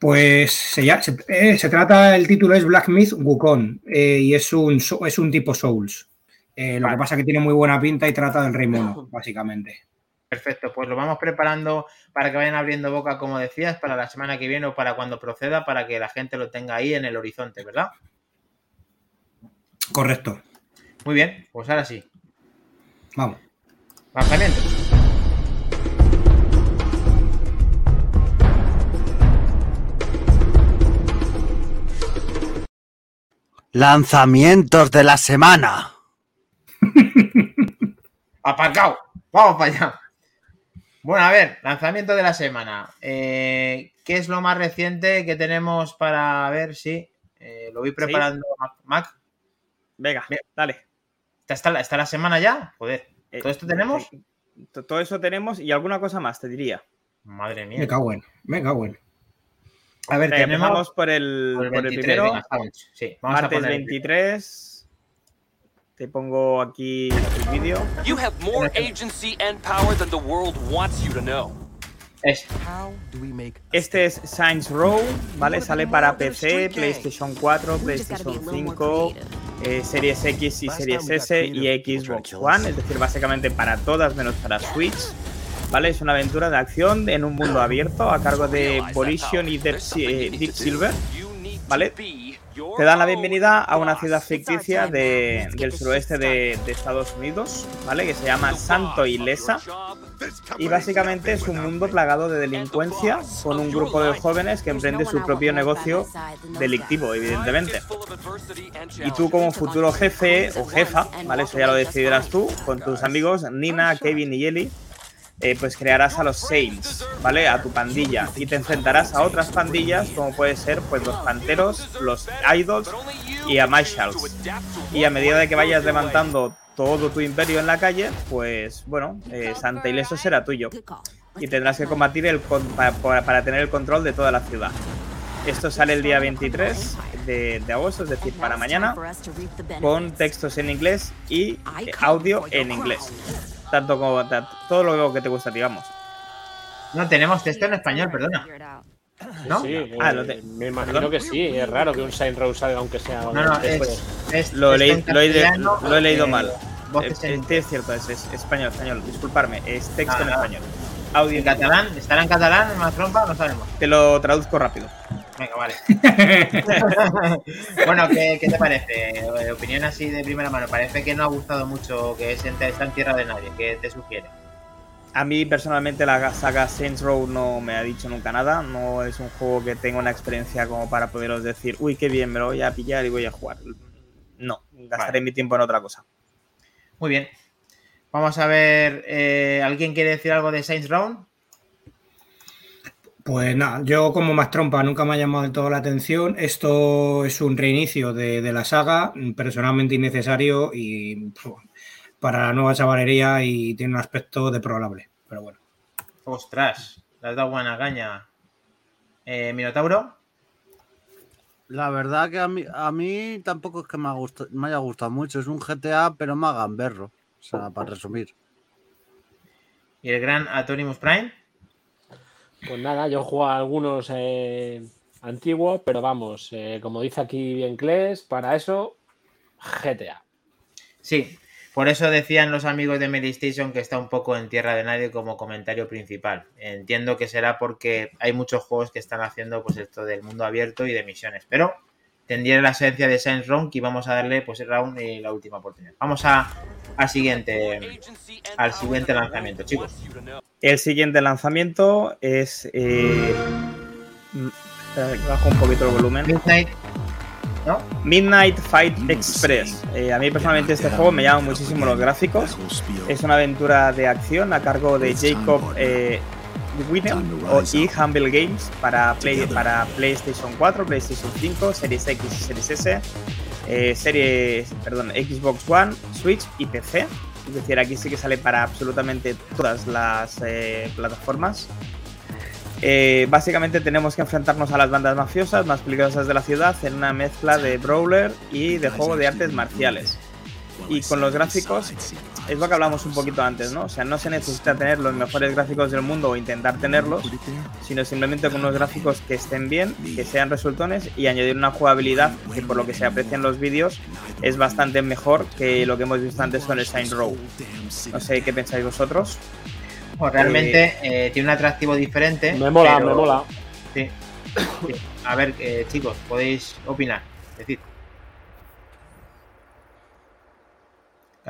Pues se, ya- se- eh, se trata, el título es Black Myth Wukong eh, y es un, es un tipo Souls. Eh, lo Vale. que pasa es que tiene muy buena pinta y trata del rey mono, básicamente. Perfecto, pues lo vamos preparando para que vayan abriendo boca, como decías, para la semana que viene o para cuando proceda, para que la gente lo tenga ahí en el horizonte, ¿verdad? Correcto. Muy bien, pues ahora sí. Vamos. Lanzamientos. Lanzamientos de la semana. Aparcado. Vamos para allá. Bueno, a ver, lanzamiento de la semana. Eh, ¿Qué es lo más reciente que tenemos para ver si eh, lo voy preparando? Mac, Mac, Venga, Bien. dale. ¿está, la- está la semana ya? Joder. Eh, ¿Todo esto tenemos? eh, to- Todo eso tenemos y alguna cosa más, te diría. Madre mía. Me cago en. Me cago en. A ver, Venga, tenemos por el, por el por el 23, primero. venga, Sounds. Sí, vamos a martes poner el 23. Te pongo aquí el vídeo. You have more agency and power than the world wants you to know. Es- How do we make Este es Saints Row, ¿vale? Sale para PC, PlayStation 4, PlayStation 5, eh, Series X y Series S y Xbox One, es decir, básicamente para todas menos para Switch. ¿Vale? Es una aventura de acción en un mundo abierto a cargo de Volition y Deep, eh, Silver. ¿vale? te dan la bienvenida a una ciudad ficticia de- del suroeste de, Estados Unidos, ¿vale? Que se llama Santo Ilesa. Y básicamente es un mundo plagado de delincuencia con un grupo de jóvenes que emprende su propio negocio delictivo, evidentemente. Y tú como futuro jefe o jefa, ¿vale? Eso ya lo decidirás tú, con tus amigos Nina, Kevin y Ellie, eh, pues crearás a los Saints, ¿vale? A tu pandilla. Y te enfrentarás a otras pandillas, como puede ser pues los Panteros, los Idols y a Marshalls. Y a medida de que vayas levantando todo tu imperio en la calle, pues bueno, eh, Santa Ileso será tuyo. Y tendrás que combatir para, tener el control de toda la ciudad. Esto sale el día 23 de, de agosto, es decir, para mañana, con textos en inglés y audio en inglés. Tanto como todo lo que te gusta, digamos. No, tenemos texto en español, perdona. ¿No? Sí, Ah, lo te- me imagino perdón. que sí. Es raro que un Saint Row salga aunque sea. No, no, es, es Lo, leí- lo he, lo leído eh, mal. Eh, en, eh, es cierto, es, es español, español. Disculparme, es texto Ah, en nada. español. Audio en catalán. ¿Estará en catalán en más trompa? No sabemos. Te lo traduzco rápido. Venga, vale. bueno, ¿qué, qué te parece? Eh, Opinión así de primera mano. Parece que no ha gustado mucho que es en- está en tierra de nadie. ¿Qué te sugiere? A mí personalmente la saga Saints Row no me ha dicho nunca nada. No es un juego que tenga una experiencia como para poderos decir, uy, qué bien, me lo voy a pillar y voy a jugar. No, gastaré Vale. mi tiempo en otra cosa. Muy bien. Vamos a ver. eh, ¿Alguien quiere decir algo de Saints Row? Pues nada, yo como más trompa nunca me ha llamado del todo la atención. Esto es un reinicio de, de la saga, personalmente innecesario y para la nueva chavalería y tiene un aspecto deplorable. Pero bueno. Ostras, le has dado buena caña. Eh, Minotauro. La verdad que a mí, a mí tampoco es que me, ha gustado- me haya gustado mucho. Es un GTA, pero más gamberro. O sea, para resumir. Y el gran Atorimus Prime. Pues nada, yo juego a algunos eh, antiguos, pero vamos, eh, como dice aquí bien Cles, para eso, GTA. Sí, por eso decían los amigos de Medistation que está un poco en tierra de nadie como comentario principal. Entiendo que será porque hay muchos juegos que están haciendo pues esto del mundo abierto y de misiones, pero tendría la esencia de Saints Row y vamos a darle pues el round y la última oportunidad. Vamos a, al siguiente al siguiente lanzamiento, chicos. El siguiente lanzamiento es. eh, mm, bajo un poquito el volumen. Midnight, ¿no? Midnight Fight Express. Eh, a mí personalmente este juego me llama muchísimo los gráficos. Es una aventura de acción a cargo de Jacob eh, Winner o y Humble Games para, Play- para PlayStation 4, PlayStation 5, Series X y Series S, eh, series, perdón, Xbox One, Switch y PC. Es decir, aquí sí que sale para absolutamente todas las eh, plataformas. Eh, básicamente tenemos que enfrentarnos a las bandas mafiosas más peligrosas de la ciudad en una mezcla de brawler y de juego de artes marciales. Y con los gráficos es lo que hablamos un poquito antes, ¿no? O sea, no se necesita tener los mejores gráficos del mundo o intentar tenerlos, sino simplemente con unos gráficos que estén bien, que sean resultones y añadir una jugabilidad que por lo que se aprecia en los vídeos es bastante mejor que lo que hemos visto antes con el Saint Row. No sé qué pensáis vosotros. Pues realmente eh, tiene un atractivo diferente. Me mola, pero- me mola. Sí. Sí. A ver, eh, chicos, podéis opinar. Decid.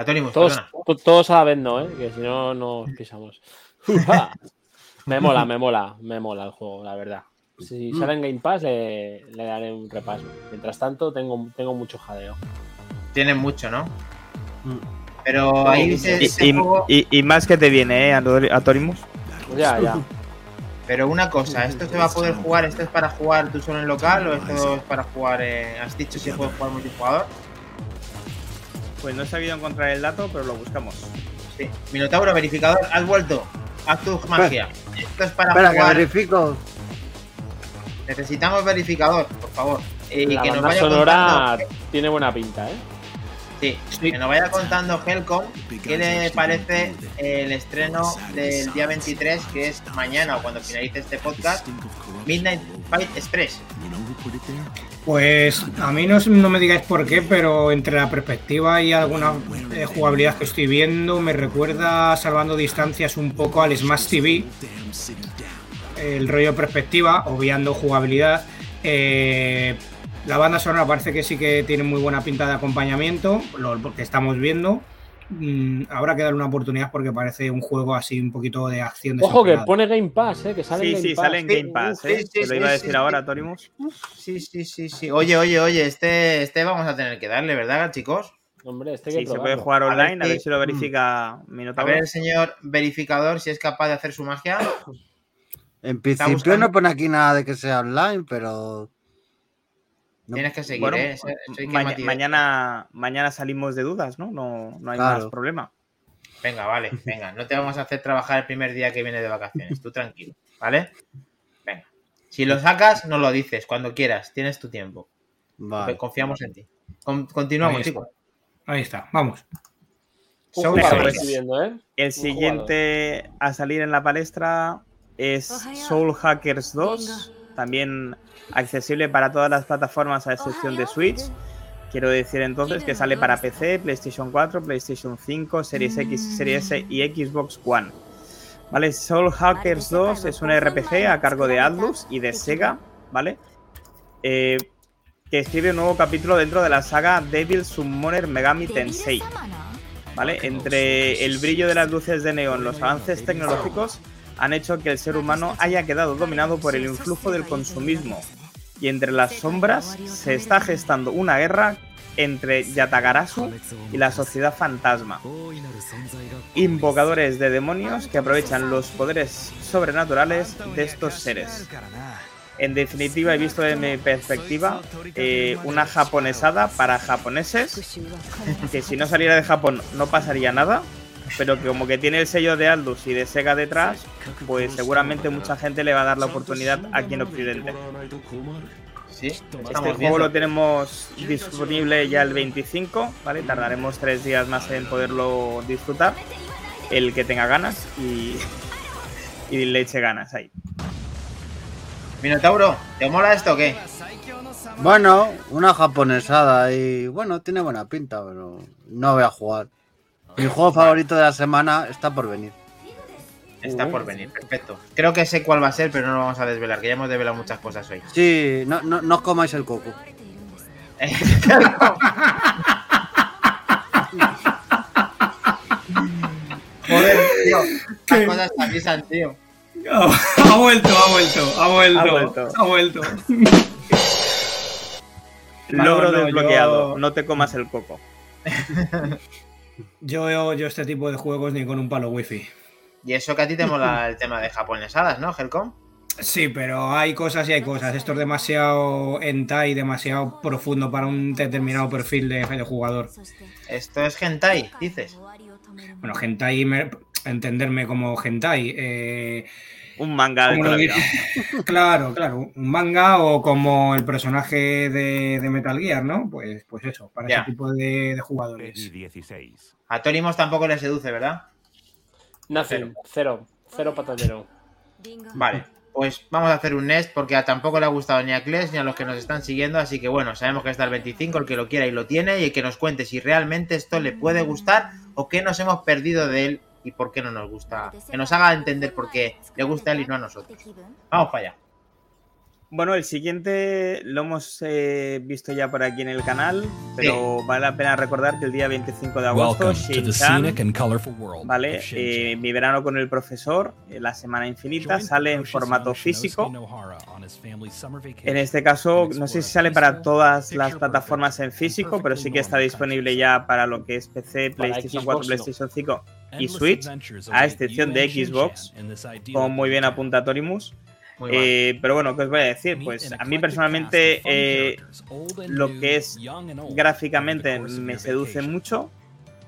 Atónimos, Todos, todos a la vez no, ¿eh? que si no nos pisamos. Me mola, me mola, me mola el juego, la verdad. Si sale en Game Pass le, le daré un repaso. Mientras tanto tengo, tengo mucho jadeo. Tienen mucho, ¿no? Mm. Pero ahí se, Y, ese y- juego- y- y más que te viene, ¿eh? Atorimus. Ya, ya. Pero una cosa, ¿esto se va a poder jugar? ¿Esto es para jugar tú solo en local o esto es para jugar, eh, has dicho si puedes jugar multijugador? Pues no he sabido encontrar el dato, pero lo buscamos. Sí. Minotauro, verificador, has vuelto. Haz tu magia. Esto es para Espera, que jugar. verifico. Necesitamos verificador, por favor. Eh, y La que nos vaya sonora contando. tiene buena pinta, ¿eh? Sí, que nos vaya contando Helcom qué le parece el estreno del día 23, que es mañana o cuando finalice este podcast, Midnight Fight Express. Pues a mí no, no me digáis por qué, pero entre la perspectiva y alguna eh, jugabilidad que estoy viendo, me recuerda, salvando distancias, un poco al Smash TV. El rollo perspectiva, obviando jugabilidad. eh, La banda sonora parece que sí que tiene muy buena pinta de acompañamiento, lo que estamos viendo. Mm, habrá que darle una oportunidad porque parece un juego así un poquito de acción. Ojo que pone Game Pass, ¿eh? que sale en Sí, Game sí, Pass. sale en Game Pass, Sí, ¿eh? sí, Te lo sí, iba a decir sí. ahora, Torimus. Sí, sí, sí, sí. Oye, oye, oye, este, este vamos a tener que darle, ¿verdad, chicos? Hombre, este que Sí, se puede jugar A ver online, a ver si- lo verifica A Minotauro. ver el señor verificador si es capaz de hacer su magia. En principio no pone aquí nada de que sea online, pero. No. Tienes que seguir, Bueno, ¿eh? Que mañana, mañana salimos de dudas, ¿no? No, no hay Claro. más problema. Venga, vale, venga. No te vamos a hacer trabajar el primer día que viene de vacaciones. Tú tranquilo, ¿vale? Venga. Si lo sacas, no lo dices cuando quieras. Tienes tu tiempo. Vale. Confiamos en ti. Con- continuamos, Ahí chicos. Ahí está, vamos. ¿eh? El siguiente a salir en la palestra es Soul Hackers 2, también accesible para todas las plataformas a excepción de Switch. Quiero decir entonces que sale para PC, PlayStation 4, PlayStation 5, Series X, Series S y Xbox One. ¿Vale? Soul Hackers 2 es un RPG a cargo de Atlus y de Sega, ¿vale? Eh, que escribe un nuevo capítulo dentro de la saga Devil Summoner Megami Tensei. ¿vale? Entre el brillo de las luces de neón, los avances tecnológicos han hecho que el ser humano haya quedado dominado por el influjo del consumismo. Y entre las sombras se está gestando una guerra entre Yatagarasu y la sociedad fantasma. Invocadores de demonios que aprovechan los poderes sobrenaturales de estos seres. En definitiva, he visto de mi perspectiva eh, una japonesada para japoneses que si no saliera de Japón no pasaría nada, pero que como que tiene el sello de Aldus y de Sega detrás, pues seguramente mucha gente le va a dar la oportunidad aquí en Occidente. Sí, Este juego viendo. lo tenemos disponible ya el 25, ¿vale? Tardaremos tres días más en poderlo disfrutar. El que tenga ganas y, y le eche ganas ahí. Minotauro, ¿te mola esto o qué? Bueno, una japonesada y bueno, tiene buena pinta, pero no voy a jugar. Mi juego favorito de la semana está por venir. Está por venir, perfecto. Creo que sé cuál va a ser, pero no lo vamos a desvelar, que ya hemos desvelado muchas cosas hoy. Sí, no, no, no os comáis el coco. Joder, tío. Las cosas te avisan, tío. ha vuelto, ha vuelto, ha vuelto, Ha vuelto. ha vuelto. Logro no, yo- desbloqueado, no te comas el coco. Yo, yo este tipo de juegos ni con un palo wifi. Y eso que a ti te mola el tema de japonesadas, ¿no, Helcom? Sí, pero hay cosas y hay cosas. Esto es demasiado hentai, demasiado profundo para un determinado perfil de, de jugador. Esto es hentai, dices. Bueno, hentai, me- entenderme como hentai. eh, Un manga de claro, claro. Un manga o como el personaje de, de Metal Gear, ¿no? Pues, pues eso, para Ya. ese tipo de, de jugadores. 16. A Torimos tampoco le seduce, ¿verdad? Nothing, cero, cero patatero. Vale, pues vamos a hacer un Nest porque a tampoco le ha gustado ni a Kles ni a los que nos están siguiendo, así que bueno, sabemos que está el 25, el que lo quiera y lo tiene, y el que nos cuente si realmente esto le puede gustar o qué nos hemos perdido de él y por qué no nos gusta. Que nos haga entender por qué le gusta a él y no a nosotros. Vamos para allá. Bueno, el siguiente lo hemos eh, visto ya por aquí en el canal, pero vale la pena recordar que el día 25 de agosto, Welcome to the Shin-chan, scenic and colorful world. ¿vale? Eh, mi verano con el profesor, eh, la semana infinita, sale en formato físico. En este caso, no sé si sale para todas las plataformas en físico, pero sí que está disponible ya para lo que es PC, PlayStation Xbox 4, no. PlayStation 5 y Switch, a excepción de Xbox, como muy bien apunta Torimus. Eh, pero bueno, ¿qué os voy a decir? Pues a mí personalmente eh, lo que es gráficamente me seduce mucho,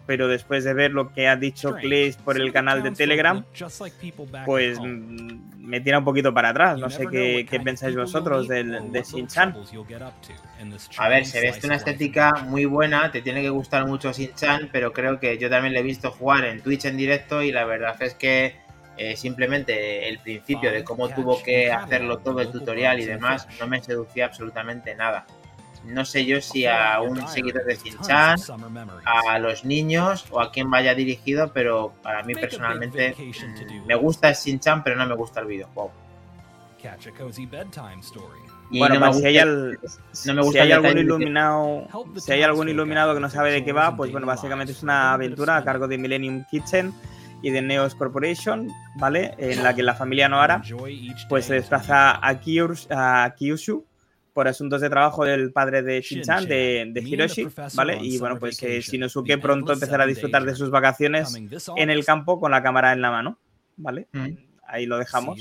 pero después de ver lo que ha dicho. Clays por el canal de Telegram, look just like people back pues mm, me tira un poquito para atrás. No sé qué, pensáis vosotros del, de Shin-Chan. A ver, se ve una estética muy buena, te tiene que gustar mucho Shin-Chan, pero creo que yo también le he visto jugar en Twitch en directo y la verdad es que eh, simplemente el principio de cómo tuvo que hacerlo todo el tutorial y demás no me seducía absolutamente nada. No sé yo si a un seguidor de Shin-Chan, a los niños o a quien vaya dirigido, pero para mí personalmente mm, me gusta Shin-Chan, pero no me gusta el videojuego. Y bueno, no me pues si hay, gusta- al- no me si gusta hay el algún iluminado, si hay algún iluminado que no sabe de qué va, pues bueno, básicamente es una aventura a cargo de Millennium Kitchen y de Neos Corporation, ¿vale? En la que la familia Noara pues se desplaza a Kyushu por asuntos de trabajo del padre de Shin-chan, de, de Hiroshi, ¿vale? Y bueno, pues eh, Shinosuke pronto empezará a disfrutar de sus vacaciones en el campo con la cámara en la mano, ¿vale? Mm. Ahí lo dejamos.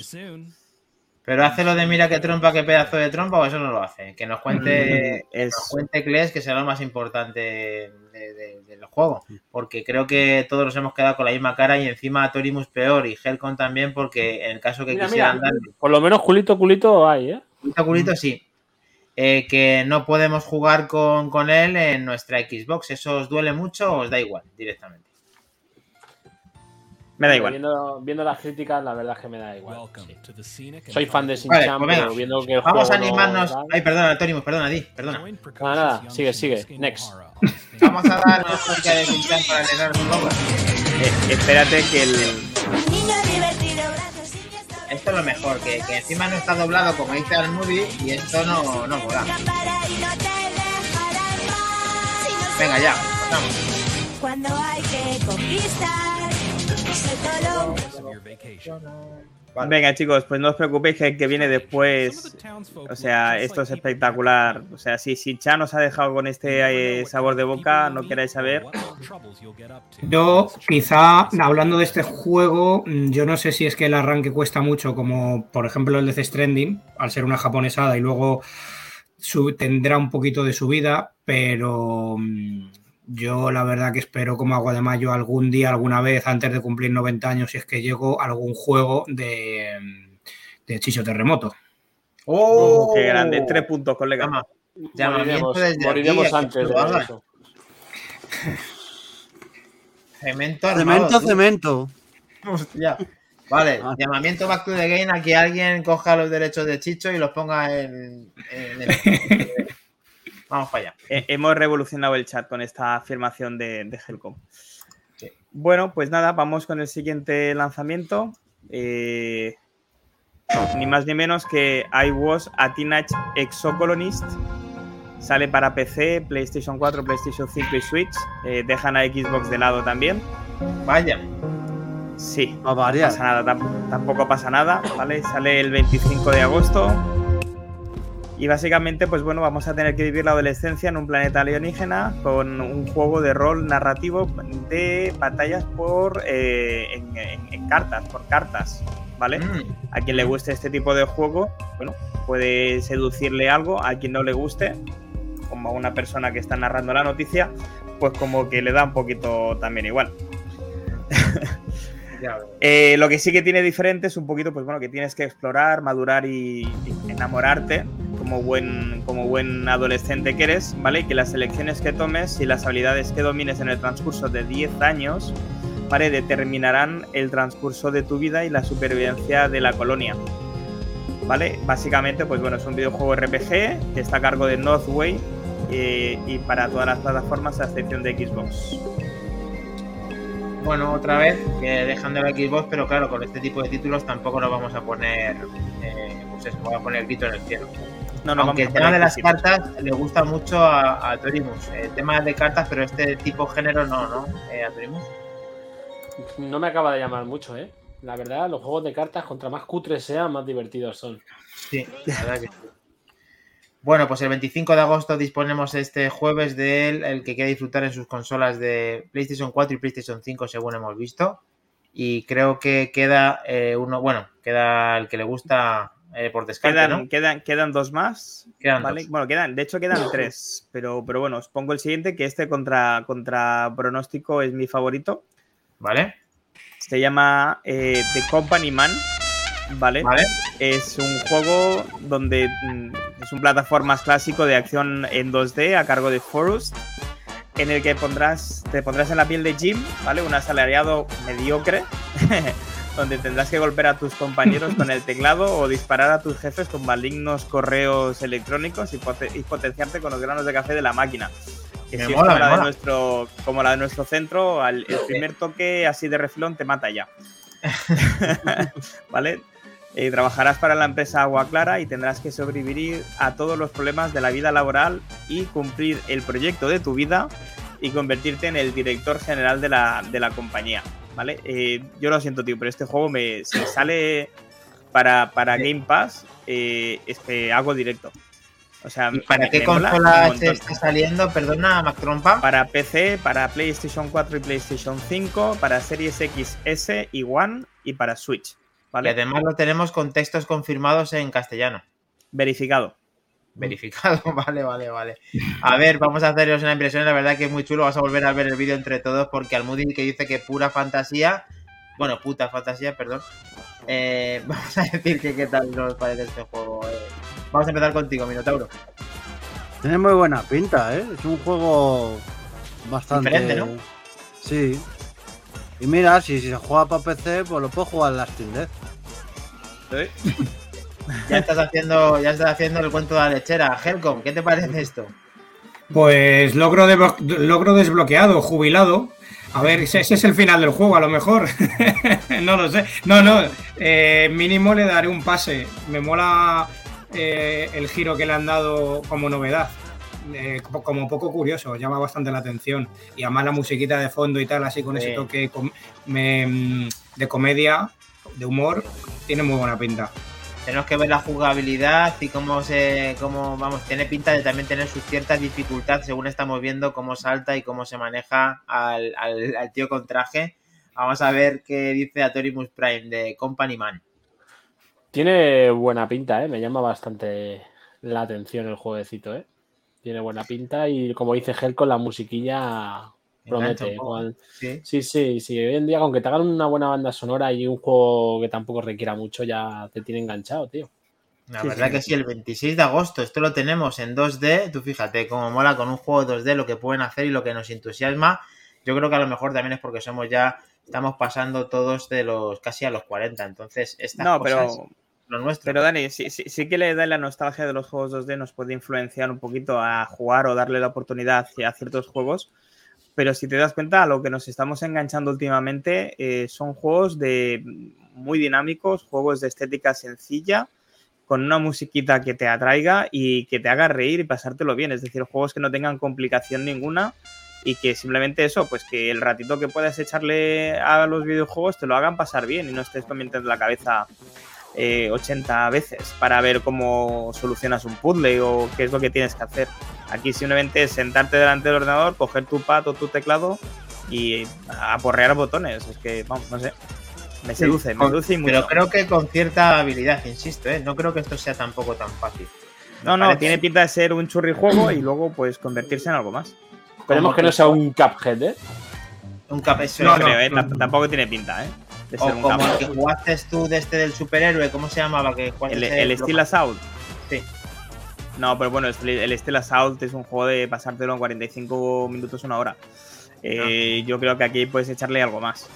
Pero hace lo de mira qué trompa, qué pedazo de trompa, o eso no lo hace. Que nos cuente, Mm, es- nos cuente Kles, que será lo más importante de- de- del juego. Porque creo que todos nos hemos quedado con la misma cara y encima Torimus peor y Helcon también, porque en el caso que Mira, quisieran mira. darle Por lo menos culito, culito hay, ¿eh? culito, culito, sí. Eh, que no podemos jugar con, con él en nuestra Xbox. ¿Eso os duele mucho o os da igual directamente? Me da igual. Viendo, viendo las críticas, la verdad es que me da igual. Sí. Soy fan de colorful Vale, pues venga. pero viendo que el Vamos a juego animarnos. Ay, perdona, Torimus, perdona, di, perdona. Nada, nada, sigue, sigue. Next. Vamos a dar una música de Shin-Chan para llenar su logo. Eh, espérate que el, Esto es lo mejor, que, que encima no está doblado como dice el movie y esto no, no mola. Venga, ya, va, pasamos. Cuando hay que conquistar. Vale. Venga, chicos, pues no os preocupéis que el que viene después. O sea, esto es espectacular. O sea, si, si Chan os ha dejado con este eh, sabor de boca, no queráis saber. Yo, quizá, hablando de este juego, yo no sé si es que el arranque cuesta mucho, como por ejemplo el de The Stranding, al ser una japonesada, y luego su- tendrá un poquito de subida, pero mm, yo la verdad que espero como agua de mayo algún día, alguna vez, antes de cumplir 90 años, si es que llego, algún juego de, de Chicho Terremoto. ¡Oh! Qué grande. Tres puntos, colega. Llamamiento Moriremos, desde moriremos aquí antes de eso. Cemento armado, Cemento, tú. cemento. Hostia. Vale, Ah. llamamiento back to the game a que alguien coja los derechos de Chicho y los ponga en, en el- Vamos para allá. Eh, hemos revolucionado el chat con esta afirmación de, de Helcom. Sí. Bueno, pues nada, vamos con el siguiente lanzamiento. Eh, ni más ni menos que I Was a Teenage Exocolonist. Sale para PC, PlayStation 4, PlayStation 5 y Switch. Eh, dejan a Xbox de lado también. Vaya. Sí, no pasa nada, tam- tampoco pasa nada, ¿vale? Sale el 25 de agosto. Y básicamente, pues bueno, vamos a tener que vivir la adolescencia en un planeta alienígena con un juego de rol narrativo de batallas por eh, en, en- en cartas, por cartas, ¿vale? Mm. A quien le guste este tipo de juego, bueno, puede seducirle algo, a quien no le guste, como a una persona que está narrando la noticia, pues como que le da un poquito también igual. Eh, lo que sí que tiene diferente es un poquito, pues bueno, que tienes que explorar, madurar y enamorarte como buen, como buen adolescente que eres, ¿vale? Que las elecciones que tomes y las habilidades que domines en el transcurso de 10 años, ¿vale? Determinarán el transcurso de tu vida y la supervivencia de la colonia. ¿Vale? Básicamente, pues bueno, es un videojuego RPG que está a cargo de Northway eh, y para todas las plataformas a excepción de Xbox. Bueno, otra vez, dejando la Xbox, pero claro, con este tipo de títulos tampoco nos vamos a poner, eh, pues eso, vamos a poner el grito en el cielo. No, no, Aunque el tema de las cartas le gusta mucho a, a Torimus. El tema de cartas, pero este tipo género no, ¿no? Eh, a Torimus. No me acaba de llamar mucho, ¿eh? La verdad, los juegos de cartas, contra más cutres sean, más divertidos son. Sí, la verdad que sí. Bueno, pues el 25 de agosto disponemos este jueves de él, el que quiera disfrutar en sus consolas de PlayStation 4 y PlayStation 5, según hemos visto. Y creo que queda eh, uno, bueno, queda el que le gusta eh, por descarte, Quedan, ¿no? quedan, quedan dos más. Quedan ¿vale? dos. Bueno, quedan, de hecho quedan tres. Pero, pero bueno, os pongo el siguiente, que este contra, contra pronóstico es mi favorito. ¿Vale? Se llama eh, The Company Man. ¿Vale? ¿Vale? Es un juego donde mm, es un plataformas clásico de acción en 2D a cargo de Forest, en el que pondrás, te pondrás en la piel de Jim, ¿vale? Un asalariado mediocre, donde tendrás que golpear a tus compañeros con el teclado o disparar a tus jefes con malignos correos electrónicos y, pote- y potenciarte con los granos de café de la máquina. Que Me si es como, la de nuestro, como la de nuestro centro, al, el primer toque así de refilón te mata ya. ¿Vale? Eh, trabajarás para la empresa Agua Clara y tendrás que sobrevivir a todos los problemas de la vida laboral y cumplir el proyecto de tu vida y convertirte en el director general de la, de la compañía. ¿Vale? Eh, yo lo siento, tío, pero este juego me, si sale para, para Game Pass, eh, es que hago directo. O sea, ¿Y para qué consola se está saliendo? Perdona, Mac Trompa. Para PC, para PlayStation 4 y PlayStation 5, para Series X, S y One y para Switch. Y ¿Vale? además lo tenemos con textos confirmados en castellano. Verificado. Verificado, vale, vale, vale. A ver, vamos a haceros una impresión, la verdad que es muy chulo, vas a volver a ver el vídeo entre todos porque Almudi que dice que pura fantasía, bueno, puta fantasía, perdón. Eh, vamos a decir que qué tal nos parece este juego. eh. Vamos a empezar contigo, Minotauro. Tiene muy buena pinta, ¿eh? Es un juego bastante. Diferente, ¿no? Sí. Y mira, si, si se juega para PC, pues lo puedo jugar en la Steam Deck. Ya estás haciendo, ya estás haciendo el cuento de la lechera. Helcom, ¿qué te parece esto? Pues logro, de- logro desbloqueado, jubilado. A ver, ese, ese es el final del juego, a lo mejor. no lo sé. No, no. eh, mínimo le daré un pase. Me mola eh, el giro que le han dado como novedad. Eh, como- poco curioso, llama bastante la atención. Y además la musiquita de fondo y tal, así con Sí. ese toque com- me- mm, de comedia, de humor, tiene muy buena pinta. Tenemos que ver la jugabilidad y cómo se, cómo, vamos, tiene pinta de también tener sus ciertas dificultades según estamos viendo cómo salta y cómo se maneja al, al- tío con traje. Vamos a ver qué dice Atorimus Prime de Company Man. Tiene buena pinta, ¿eh? Me llama bastante la atención el jueguecito, ¿eh? Tiene buena pinta y como dice Gel con la musiquilla promete. Cual- Sí. Sí, sí, sí. Hoy en día, con que te hagan una buena banda sonora y un juego que tampoco requiera mucho, ya te tiene enganchado, tío. La Sí, verdad sí. que sí, el 26 de agosto, esto lo tenemos en 2D. Tú fíjate cómo mola con un juego 2D lo que pueden hacer y lo que nos entusiasma. Yo creo que a lo mejor también es porque somos ya, estamos pasando todos de los casi a los 40. Entonces, estas No, cosas, pero, lo nuestro. pero Dani, sí, sí, sí que le da la nostalgia de los juegos 2D, nos puede influenciar un poquito a jugar o darle la oportunidad a ciertos juegos. Pero si te das cuenta, a lo que nos estamos enganchando últimamente eh, son juegos de muy dinámicos, juegos de estética sencilla, con una musiquita que te atraiga y que te haga reír y pasártelo bien. Es decir, juegos que no tengan complicación ninguna y que simplemente eso, pues que el ratito que puedas echarle a los videojuegos te lo hagan pasar bien y no estés comiendo la cabeza eh, 80 veces para ver cómo solucionas un puzzle o qué es lo que tienes que hacer. Aquí simplemente es sentarte delante del ordenador, coger tu pad o tu teclado y aporrear botones. Es que, vamos, no sé. Me seduce, me Con- seduce y mucho. Pero creo que con cierta habilidad, insisto, ¿eh? no creo que esto sea tampoco tan fácil. Me No, no, parece- tiene pinta de ser un churri juego y luego pues convertirse en algo más. Esperemos que no sea un Cuphead, ¿eh? un cap eso No, es. creo, eh, tamp- tampoco tiene pinta, ¿eh? De O ser un como el que jugaste tú de este del superhéroe, ¿cómo se llamaba? Que El, ese- el Steel Assault. Sí. No, pero bueno, el el Steel Assault es un juego de pasártelo en 45 minutos, una hora. Eh, Yo creo que aquí puedes echarle algo más.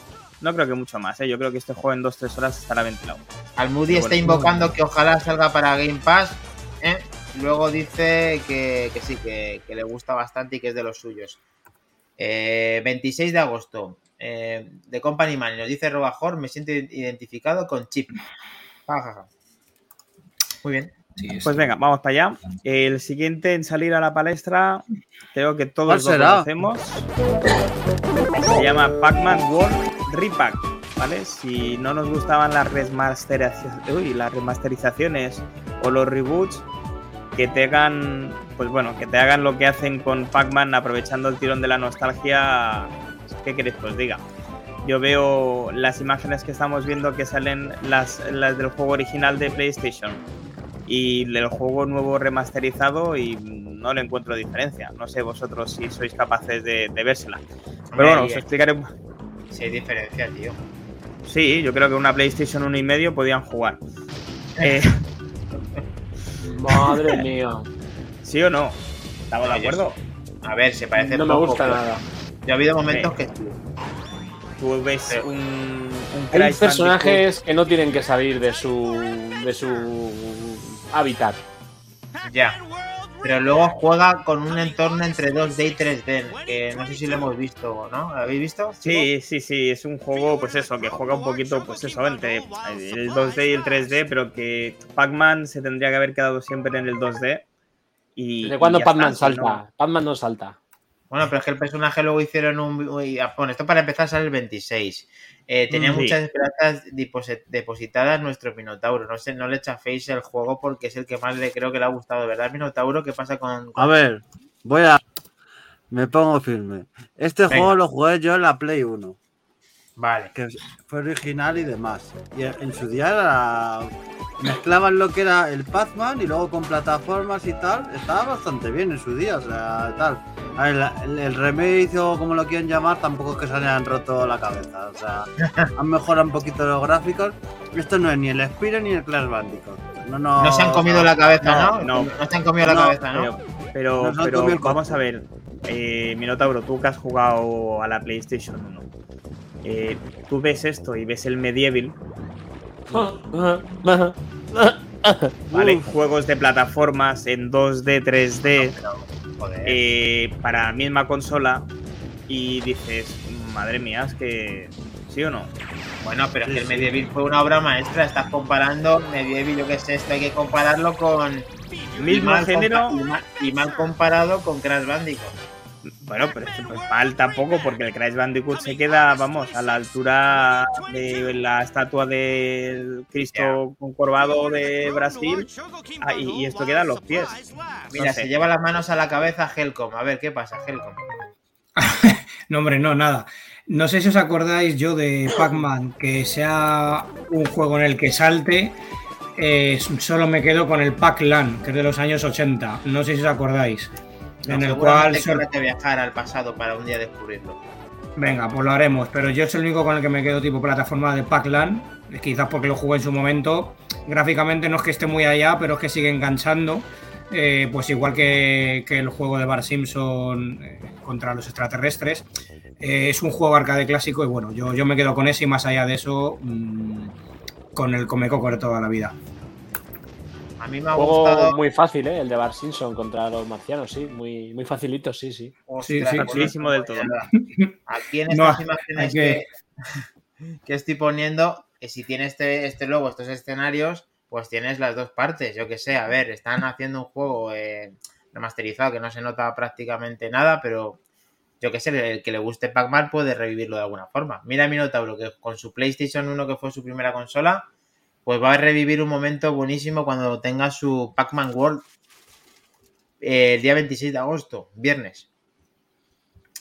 No creo que mucho más, ¿eh? yo creo que este juego en 2-3 horas estará ventilado. Al Moody Pero está bueno. invocando que ojalá salga para Game Pass. ¿eh? Luego dice que, que sí, que, que le gusta bastante y que es de los suyos. Eh, 26 de agosto. eh, de Company Man. Nos dice Robajor, me siento identificado con Chip. Muy bien. Sí, Pues venga, vamos para allá. El siguiente en salir a la palestra, creo que todos ¿Cuál lo será? conocemos. Se llama Pac-Man World Repack. ¿Vale? Si no nos gustaban las remasterizaciones, uy, las remasterizaciones o los reboots, que te hagan, pues bueno, que te hagan lo que hacen con Pac-Man aprovechando el tirón de la nostalgia. ¿Qué queréis que os diga? Yo veo las imágenes que estamos viendo que salen las, las del juego original de PlayStation y el juego nuevo remasterizado y no le encuentro diferencia. No sé vosotros si sois capaces de, de vérsela. Pero bueno, os y- explicaré. un- Sí, hay diferencia, tío. Sí, yo creo que una PlayStation 1 y medio podían jugar. Eh, Madre mía. ¿Sí o no? ¿Estamos de yo acuerdo? A ver, se parece No me gusta pero nada. Yo ha habido momentos Sí. que. Tú ves Pero- un, un Hay personajes que no tienen que salir de su de su hábitat. Ya. pero luego juega con un entorno entre 2D y 3D, que no sé si lo hemos visto, ¿no? ¿Lo habéis visto? Sí, sí, sí, es un juego, pues eso, que juega un poquito, pues eso, entre el 2D y el 3D, pero que Pac-Man se tendría que haber quedado siempre en el 2D. Y, ¿Desde cuándo Pac-Man salta? no- Pac-Man no salta. Bueno, pero es que el personaje luego hicieron un... ah, Bueno, esto para empezar sale el 26. Eh, tenía Mm, sí. muchas esperanzas depositadas nuestro Minotauro. No sé, no le chaféis el juego porque es el que más le creo que le ha gustado, ¿verdad, Minotauro? ¿Qué pasa con...? con- A ver, voy a. Me pongo firme. Este Venga. juego lo jugué yo en la Play 1, Vale. que fue original y demás. Y en su día era- mezclaban lo que era el Pac-Man y luego con plataformas y tal. Estaba bastante bien en su día, o sea, tal. A ver, la- el, el remake o como lo quieran llamar, tampoco es que se hayan roto la cabeza. O sea, han mejorado un poquito los gráficos. Esto no es ni el Spire ni el Clash Bandicoot. No, no, No se han comido la cabeza, ¿no? no, No, se han comido la cabeza, ¿no? Pero, pero, vamos a ver, eh, Minotauro, tú que has jugado a la PlayStation 1, eh, tú ves esto y ves el Medieval, ¿vale? Juegos de plataformas en 2D, 3D, Joder. eh, para la misma consola y dices, madre mía, es que... ¿Sí o no? Bueno, pero es que el. Medieval fue una obra maestra. Estás comparando Medieval, yo qué sé, esto hay que compararlo con. y Mismo mal género, compa- Y mal, y mal comparado con Crash Bandicoot. Bueno, pero pues, mal tampoco, porque el Crash Bandicoot se queda, vamos, a la altura de la estatua del Cristo concorvado de Brasil, ah, y, y esto queda a los pies. Mira, No sé. se lleva las manos a la cabeza Helcom. A ver, ¿qué pasa, Helcom? No, hombre, no, nada. No sé si os acordáis yo de Pac-Man, que sea un juego en el que salte. eh, solo me quedo con el Pac-Lan, que es de los años 80. No sé si os acordáis. En el cual. Sol- que viajar al pasado para un día descubrirlo. Venga, pues lo haremos. Pero yo es el único con el que me quedo tipo plataforma de Pac-Lan. Quizás porque lo jugué en su momento. Gráficamente no es que esté muy allá, pero es que sigue enganchando. Eh, pues igual que, que el juego de Bar Simpson eh, contra los extraterrestres. Eh, es un juego arcade clásico y bueno, yo, yo me quedo con ese y más allá de eso, mm, con el Comecoco de toda la vida. A mí me ha Juego gustado. muy fácil, ¿eh? El de Bar Simpson contra los marcianos, sí. Muy, muy facilito, sí, sí. Ostras, sí, pues facilísimo del todo. Aquí en No, estas imágenes hay que- que... que estoy poniendo, que si tiene este, este logo, estos escenarios, pues tienes las dos partes. Yo que sé, a ver, están haciendo un juego eh, remasterizado que no se nota prácticamente nada, pero yo que sé, el que le guste Pac-Man puede revivirlo de alguna forma. Mira a Minotauro que con su PlayStation 1, que fue su primera consola, pues va a revivir un momento buenísimo cuando tenga su Pac-Man World eh, el día 26 de agosto, viernes.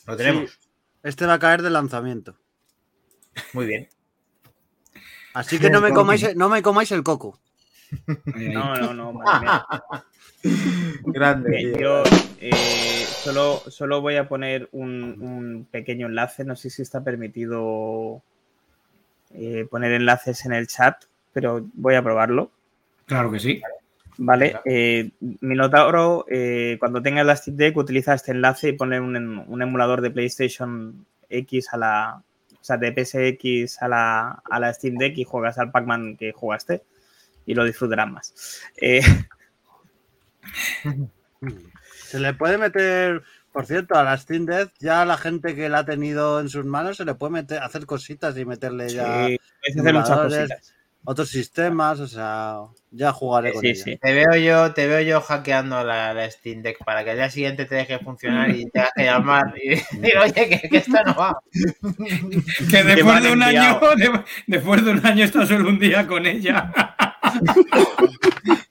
Lo tenemos. Este va a caer de lanzamiento. Muy bien. Así que no me comáis, no me comáis el coco. No, no, no. Grande. Yo eh, solo, solo voy a poner un, un pequeño enlace. No sé si está permitido eh, poner enlaces en el chat, pero voy a probarlo. Claro que sí. Vale, eh, Minotauro, eh, cuando tengas la Steam Deck, utiliza este enlace y pone un, un emulador de PlayStation X a la. O sea, de PSX a la, a la Steam Deck y juegas al Pac-Man que jugaste y lo disfrutarás más. Eh, Se le puede meter, por cierto, a la Steam Deck, ya la gente que la ha tenido en sus manos se le puede meter, hacer cositas y meterle ya sí, puedes hacer muchas cositas. Otros sistemas, o sea, ya jugaré con Sí, ella. sí. Te veo yo, te veo yo hackeando la, la Steam Deck para que al día siguiente te deje funcionar y te que llamar y decir, oye, que, que esto no va. Que después de un año, de- después de un año está solo un día con ella.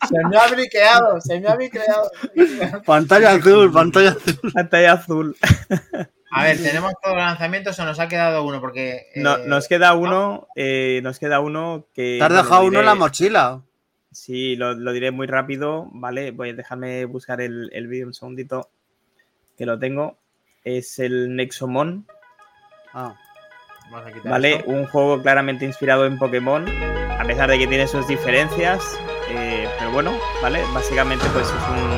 Se me ha briqueado, se me ha briqueado. Pantalla azul, pantalla azul. Pantalla azul. A ver, ¿tenemos todos los lanzamientos o nos ha quedado uno? Porque. No, eh, nos queda uno, eh, nos queda uno que. Te has dejado uno en la mochila. Sí, lo, lo diré muy rápido, ¿vale? Voy a dejarme buscar el, el vídeo un segundito, que lo tengo. Es el Nexomon, Ah, Vamos a quitar ¿vale? esto. Un juego claramente inspirado en Pokémon, a pesar de que tiene sus diferencias, eh, pero bueno, ¿vale? Básicamente pues es un,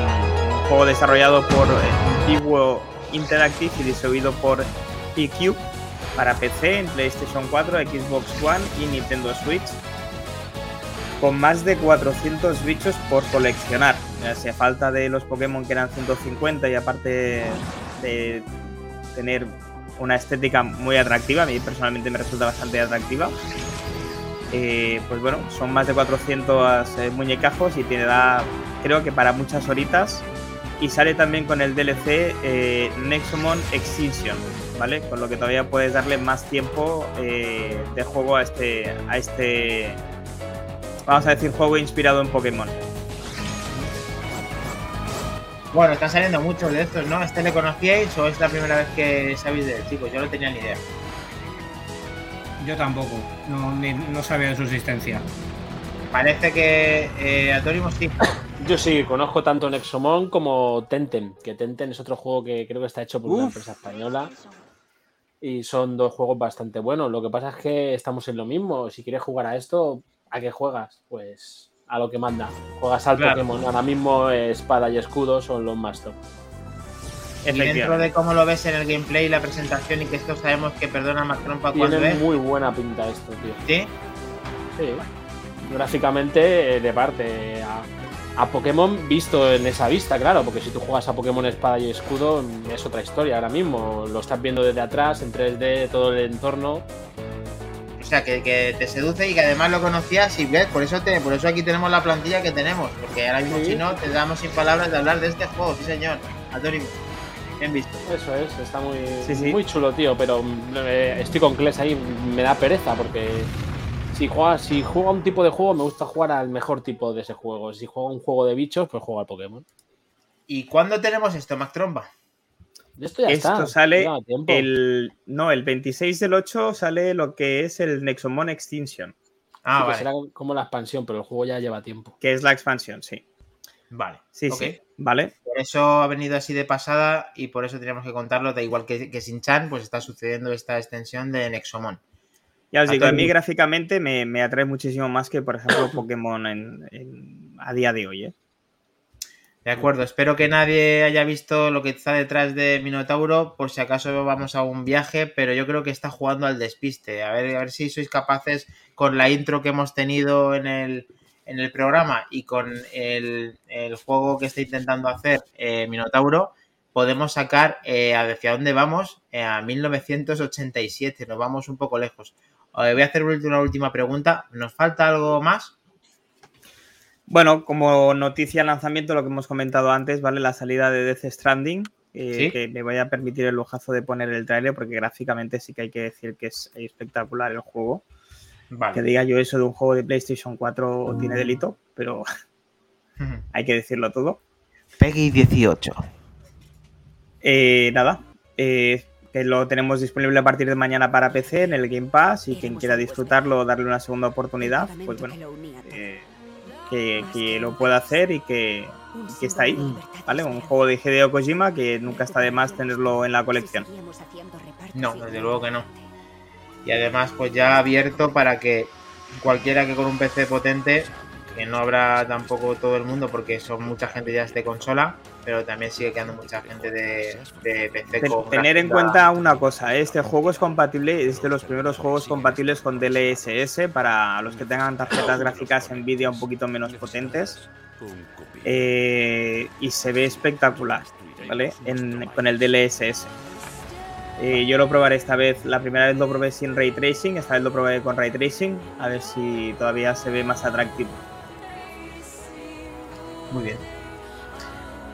un juego desarrollado por eh, Antiguo Interactive y distribuido por PQ para PC, en PlayStation 4, Xbox One y Nintendo Switch, con más de 400 bichos por coleccionar. Si a falta de los Pokémon que eran 150 y aparte de tener una estética muy atractiva, a mí personalmente me resulta bastante atractiva. eh, pues bueno, son más de 400 eh, muñecajos y tiene da, creo que para muchas horitas. Y sale también con el DLC eh, Nexomon Extinction, ¿vale? Con lo que todavía puedes darle más tiempo eh, de juego a este, a este, vamos a decir, juego inspirado en Pokémon. Bueno, están saliendo muchos de estos, ¿no? ¿Este le conocíais o es la primera vez que sabéis de él, chicos? Yo no tenía ni idea. Yo tampoco, no, ni- no sabía de su existencia. Parece que eh, Atorimus sí. Yo sí, conozco tanto Nexomon como Tenten, que Tenten es otro juego que creo que está hecho por una empresa española. Y son dos juegos bastante buenos. Lo que pasa es que estamos en lo mismo. Si quieres jugar a esto, ¿a qué juegas? Pues a lo que manda. Juegas al Claro. Pokémon. Ahora mismo espada y escudo son los más top. Y dentro de cómo lo ves en el gameplay y la presentación y que esto sabemos que perdona más trompa cuando Tiene es. muy buena pinta esto, tío. ¿Sí? Sí. Gráficamente, eh, de parte a, Pokémon visto en esa vista, claro, porque si tú juegas a Pokémon Espada y Escudo es otra historia ahora mismo. Lo estás viendo desde atrás, en 3D, todo el entorno. O sea, que, que te seduce y que además lo conocías y ves, por eso te, por eso aquí tenemos la plantilla que tenemos, porque ahora mismo Sí. si no, te damos sin palabras de hablar de este juego, sí señor. Atorimus. Bien visto. Eso es, está muy, Sí, sí. muy chulo, tío, pero eh, estoy con Kles ahí, me da pereza porque si juega, si juega un tipo de juego, me gusta jugar al mejor tipo de ese juego. Si juega un juego de bichos, pues juego al Pokémon. ¿Y cuándo tenemos esto, Mac Trompa? Esto ya Esto está. sale el. No, el 26 del 8 sale lo que es el Nexomon Extinction, Ah, Sí, que vale. será como la expansión, pero el juego ya lleva tiempo. que es la expansión, sí. Vale. Sí, sí. ¿Vale? Por eso ha venido así de pasada y por eso teníamos que contarlo, da igual que, que sin Chan, pues está sucediendo esta extensión de Nexomon. Ya os digo, a mí gráficamente me, me atrae muchísimo más que, por ejemplo, Pokémon en- en- a día de hoy. ¿eh? De acuerdo, espero que nadie haya visto lo que está detrás de Minotauro, por si acaso vamos a un viaje, pero yo creo que está jugando al despiste. A ver, a ver si sois capaces con la intro que hemos tenido en el, en el programa y con el, el juego que está intentando hacer eh, Minotauro, podemos sacar eh, hacia dónde vamos, Eh, a 1987, nos vamos un poco lejos. Eh, voy a hacer una última pregunta, ¿nos falta algo más? Bueno, como noticia de lanzamiento, lo que hemos comentado antes, ¿vale? La salida de Death Stranding, eh, Sí. que me voy a permitir el lujazo de poner el tráiler porque gráficamente sí que hay que decir que es espectacular el juego. Vale. Que diga yo eso de un juego de PlayStation 4 tiene delito, pero hay que decirlo todo. Peggy 18. Eh, nada, eh, que lo tenemos disponible a partir de mañana para PC en el Game Pass y quien quiera disfrutarlo o darle una segunda oportunidad, pues bueno, eh, que, que lo pueda hacer y que, y que está ahí, ¿vale? Un juego de Hideo Kojima que nunca está de más tenerlo en la colección. No, desde luego que no. Y además, pues ya abierto para que cualquiera que con un PC potente, que no habrá tampoco todo el mundo porque son mucha gente ya de consola, pero también sigue quedando mucha gente de, de PC Ten- con tener en cuenta una cosa, este juego es compatible, es de los primeros juegos compatibles con DLSS para los que tengan tarjetas gráficas Nvidia un poquito menos potentes eh, y se ve espectacular, ¿vale? En- con el DLSS. Eh, yo lo probaré esta vez, la primera vez lo probé sin Ray Tracing, esta vez lo probé con Ray Tracing, a ver si todavía se ve más atractivo. Muy bien.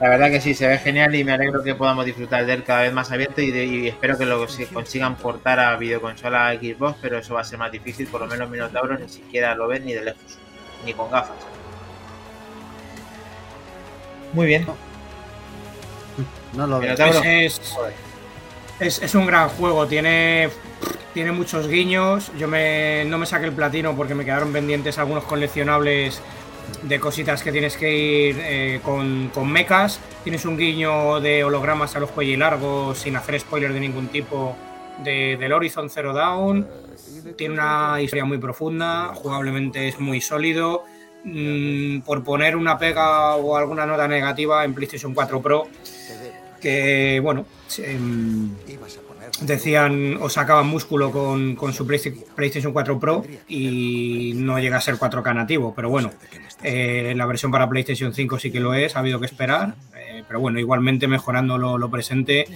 La verdad que sí, se ve genial y me alegro que podamos disfrutar de él cada vez más abierto y, de- y espero que lo se consigan portar a videoconsola Xbox, pero eso va a ser más difícil, por lo menos Minotauro ni siquiera lo ven ni de lejos, ni con gafas. Muy bien. No lo veo. Es, es- es un gran juego, tiene, tiene muchos guiños. Yo me, no me saqué el platino porque me quedaron pendientes algunos coleccionables de cositas que tienes que ir eh, con, con mechas. Tienes un guiño de hologramas a los cuellos largos sin hacer spoiler de ningún tipo de- del Horizon Zero Dawn. Tiene una historia muy profunda, jugablemente es muy sólido. Mm, por poner una pega o alguna nota negativa en PlayStation 4 Pro, que bueno, mm, decían o sacaban músculo con, con su Playsta- PlayStation 4 Pro y no llega a ser 4K nativo, pero bueno, eh, la versión para PlayStation 5 sí que lo es, ha habido que esperar, eh, pero bueno, igualmente mejorando lo, lo presente,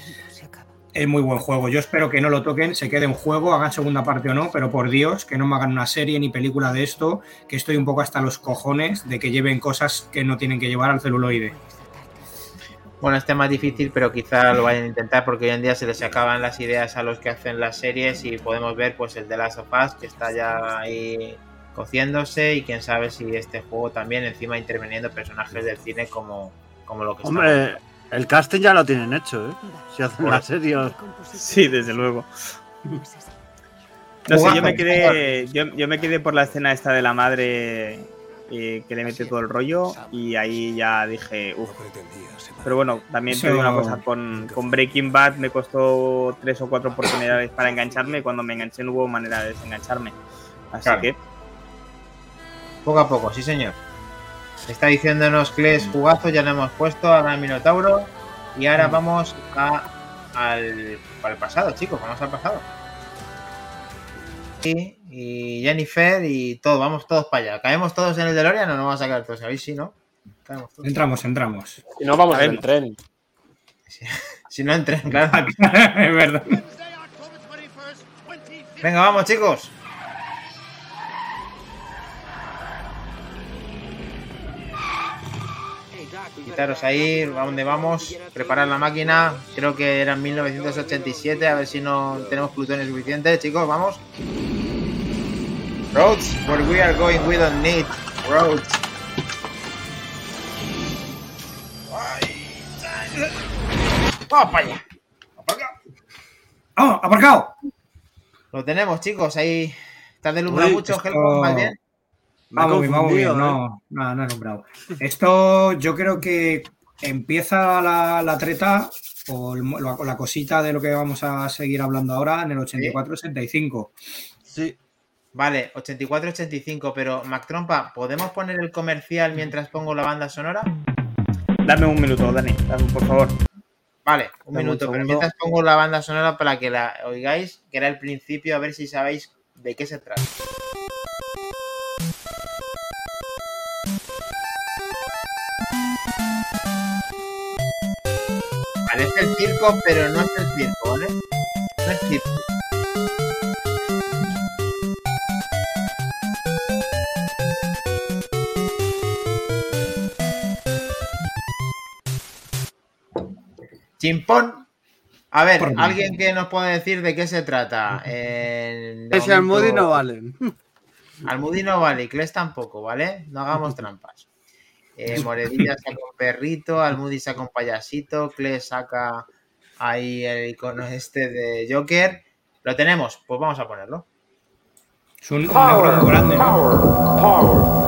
es muy buen juego. Yo espero que no lo toquen, se quede en juego, hagan segunda parte o no, pero por Dios, que no me hagan una serie ni película de esto, que estoy un poco hasta los cojones de que lleven cosas que no tienen que llevar al celuloide. Bueno, este es más difícil, pero quizá lo vayan a intentar porque hoy en día se les acaban las ideas a los que hacen las series y podemos ver pues el de Last of Us que está ya ahí cociéndose y quién sabe si este juego también encima interviniendo personajes del cine como, como lo que está. Hombre, el casting ya lo tienen hecho, ¿eh? Si hacen la serie. Sí, desde luego. No sé, yo me quedé, yo, yo me quedé por la escena esta de la madre eh, que le mete todo el rollo y ahí ya dije, uff. Pero bueno, también te digo una cosa, con, con Breaking Bad me costó tres o cuatro oportunidades para engancharme y cuando me enganché no hubo manera de desengancharme. Así Claro. que, Poco a poco, sí señor. Está diciéndonos que es jugazo, ya lo hemos puesto, ahora el Minotauro. Y ahora vamos a, al, al pasado, chicos, vamos al pasado. Y, y Jennifer y todo, vamos todos para allá. ¿Caemos todos en el DeLorean o no vamos a caer todos? Ahí sí, ¿no? Caemos todos. Entramos, entramos. Y no vamos A ver. en el tren. Si no entren, claro. es verdad. Venga, vamos, chicos. Quitaros ahí, a dónde vamos, preparar la máquina, creo que era en 1987, a ver si no tenemos plutonio suficiente, chicos, vamos. Roads, where we are going, we don't need roads. ¡Vamos para allá! ¡Oh, aparcado! Lo tenemos, chicos, ahí está deslumbrado Uy, mucho, esto- Helcom, Vamos bien, vamos bien. ¿eh? No, no, no he nombrado. Esto yo creo que empieza la, la treta o el- la, la cosita de lo que vamos a seguir hablando ahora en el 84-85. Sí. Vale, 84-85, pero Mac Trompa, ¿podemos poner el comercial mientras pongo la banda sonora? dame un minuto, Dani, dame, por favor. Vale, un Dame un minuto, pero mientras pongo la banda sonora para que la oigáis, que era el principio, a ver si sabéis de qué se trata. Parece el circo, pero no es el circo, ¿vale? No es circo. Chimpón. A ver, Por mí. alguien que nos pueda decir de qué se trata. Eh, Ese Almudi momento- no valen. Almudi no vale, y Kles tampoco, ¿vale? No hagamos trampas. Eh, Moredilla saca un perrito, Almudi saca un payasito, Kles saca ahí el icono este de Joker. Lo tenemos, pues vamos a ponerlo. Es un, muy grande, ¿no?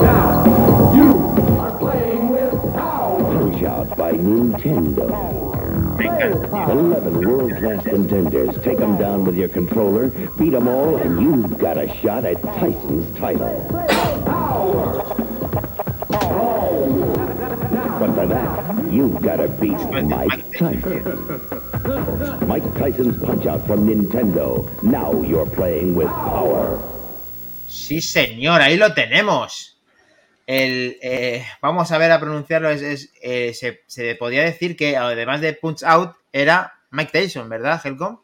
Punch Out by Nintendo. Me encanta. 11 world class contenders. Take them down with your controller, beat them all, and you've got a shot at Tyson's title. But for that, you've got to beat Mike Tyson. Mike Tyson's Punch Out from Nintendo. Now you're playing with power. Sí, señor, ahí lo tenemos. El, eh, vamos a ver a pronunciarlo. Es, es, eh, se, se podría decir que además de Punch Out era Mike Tyson, ¿verdad, Helcom?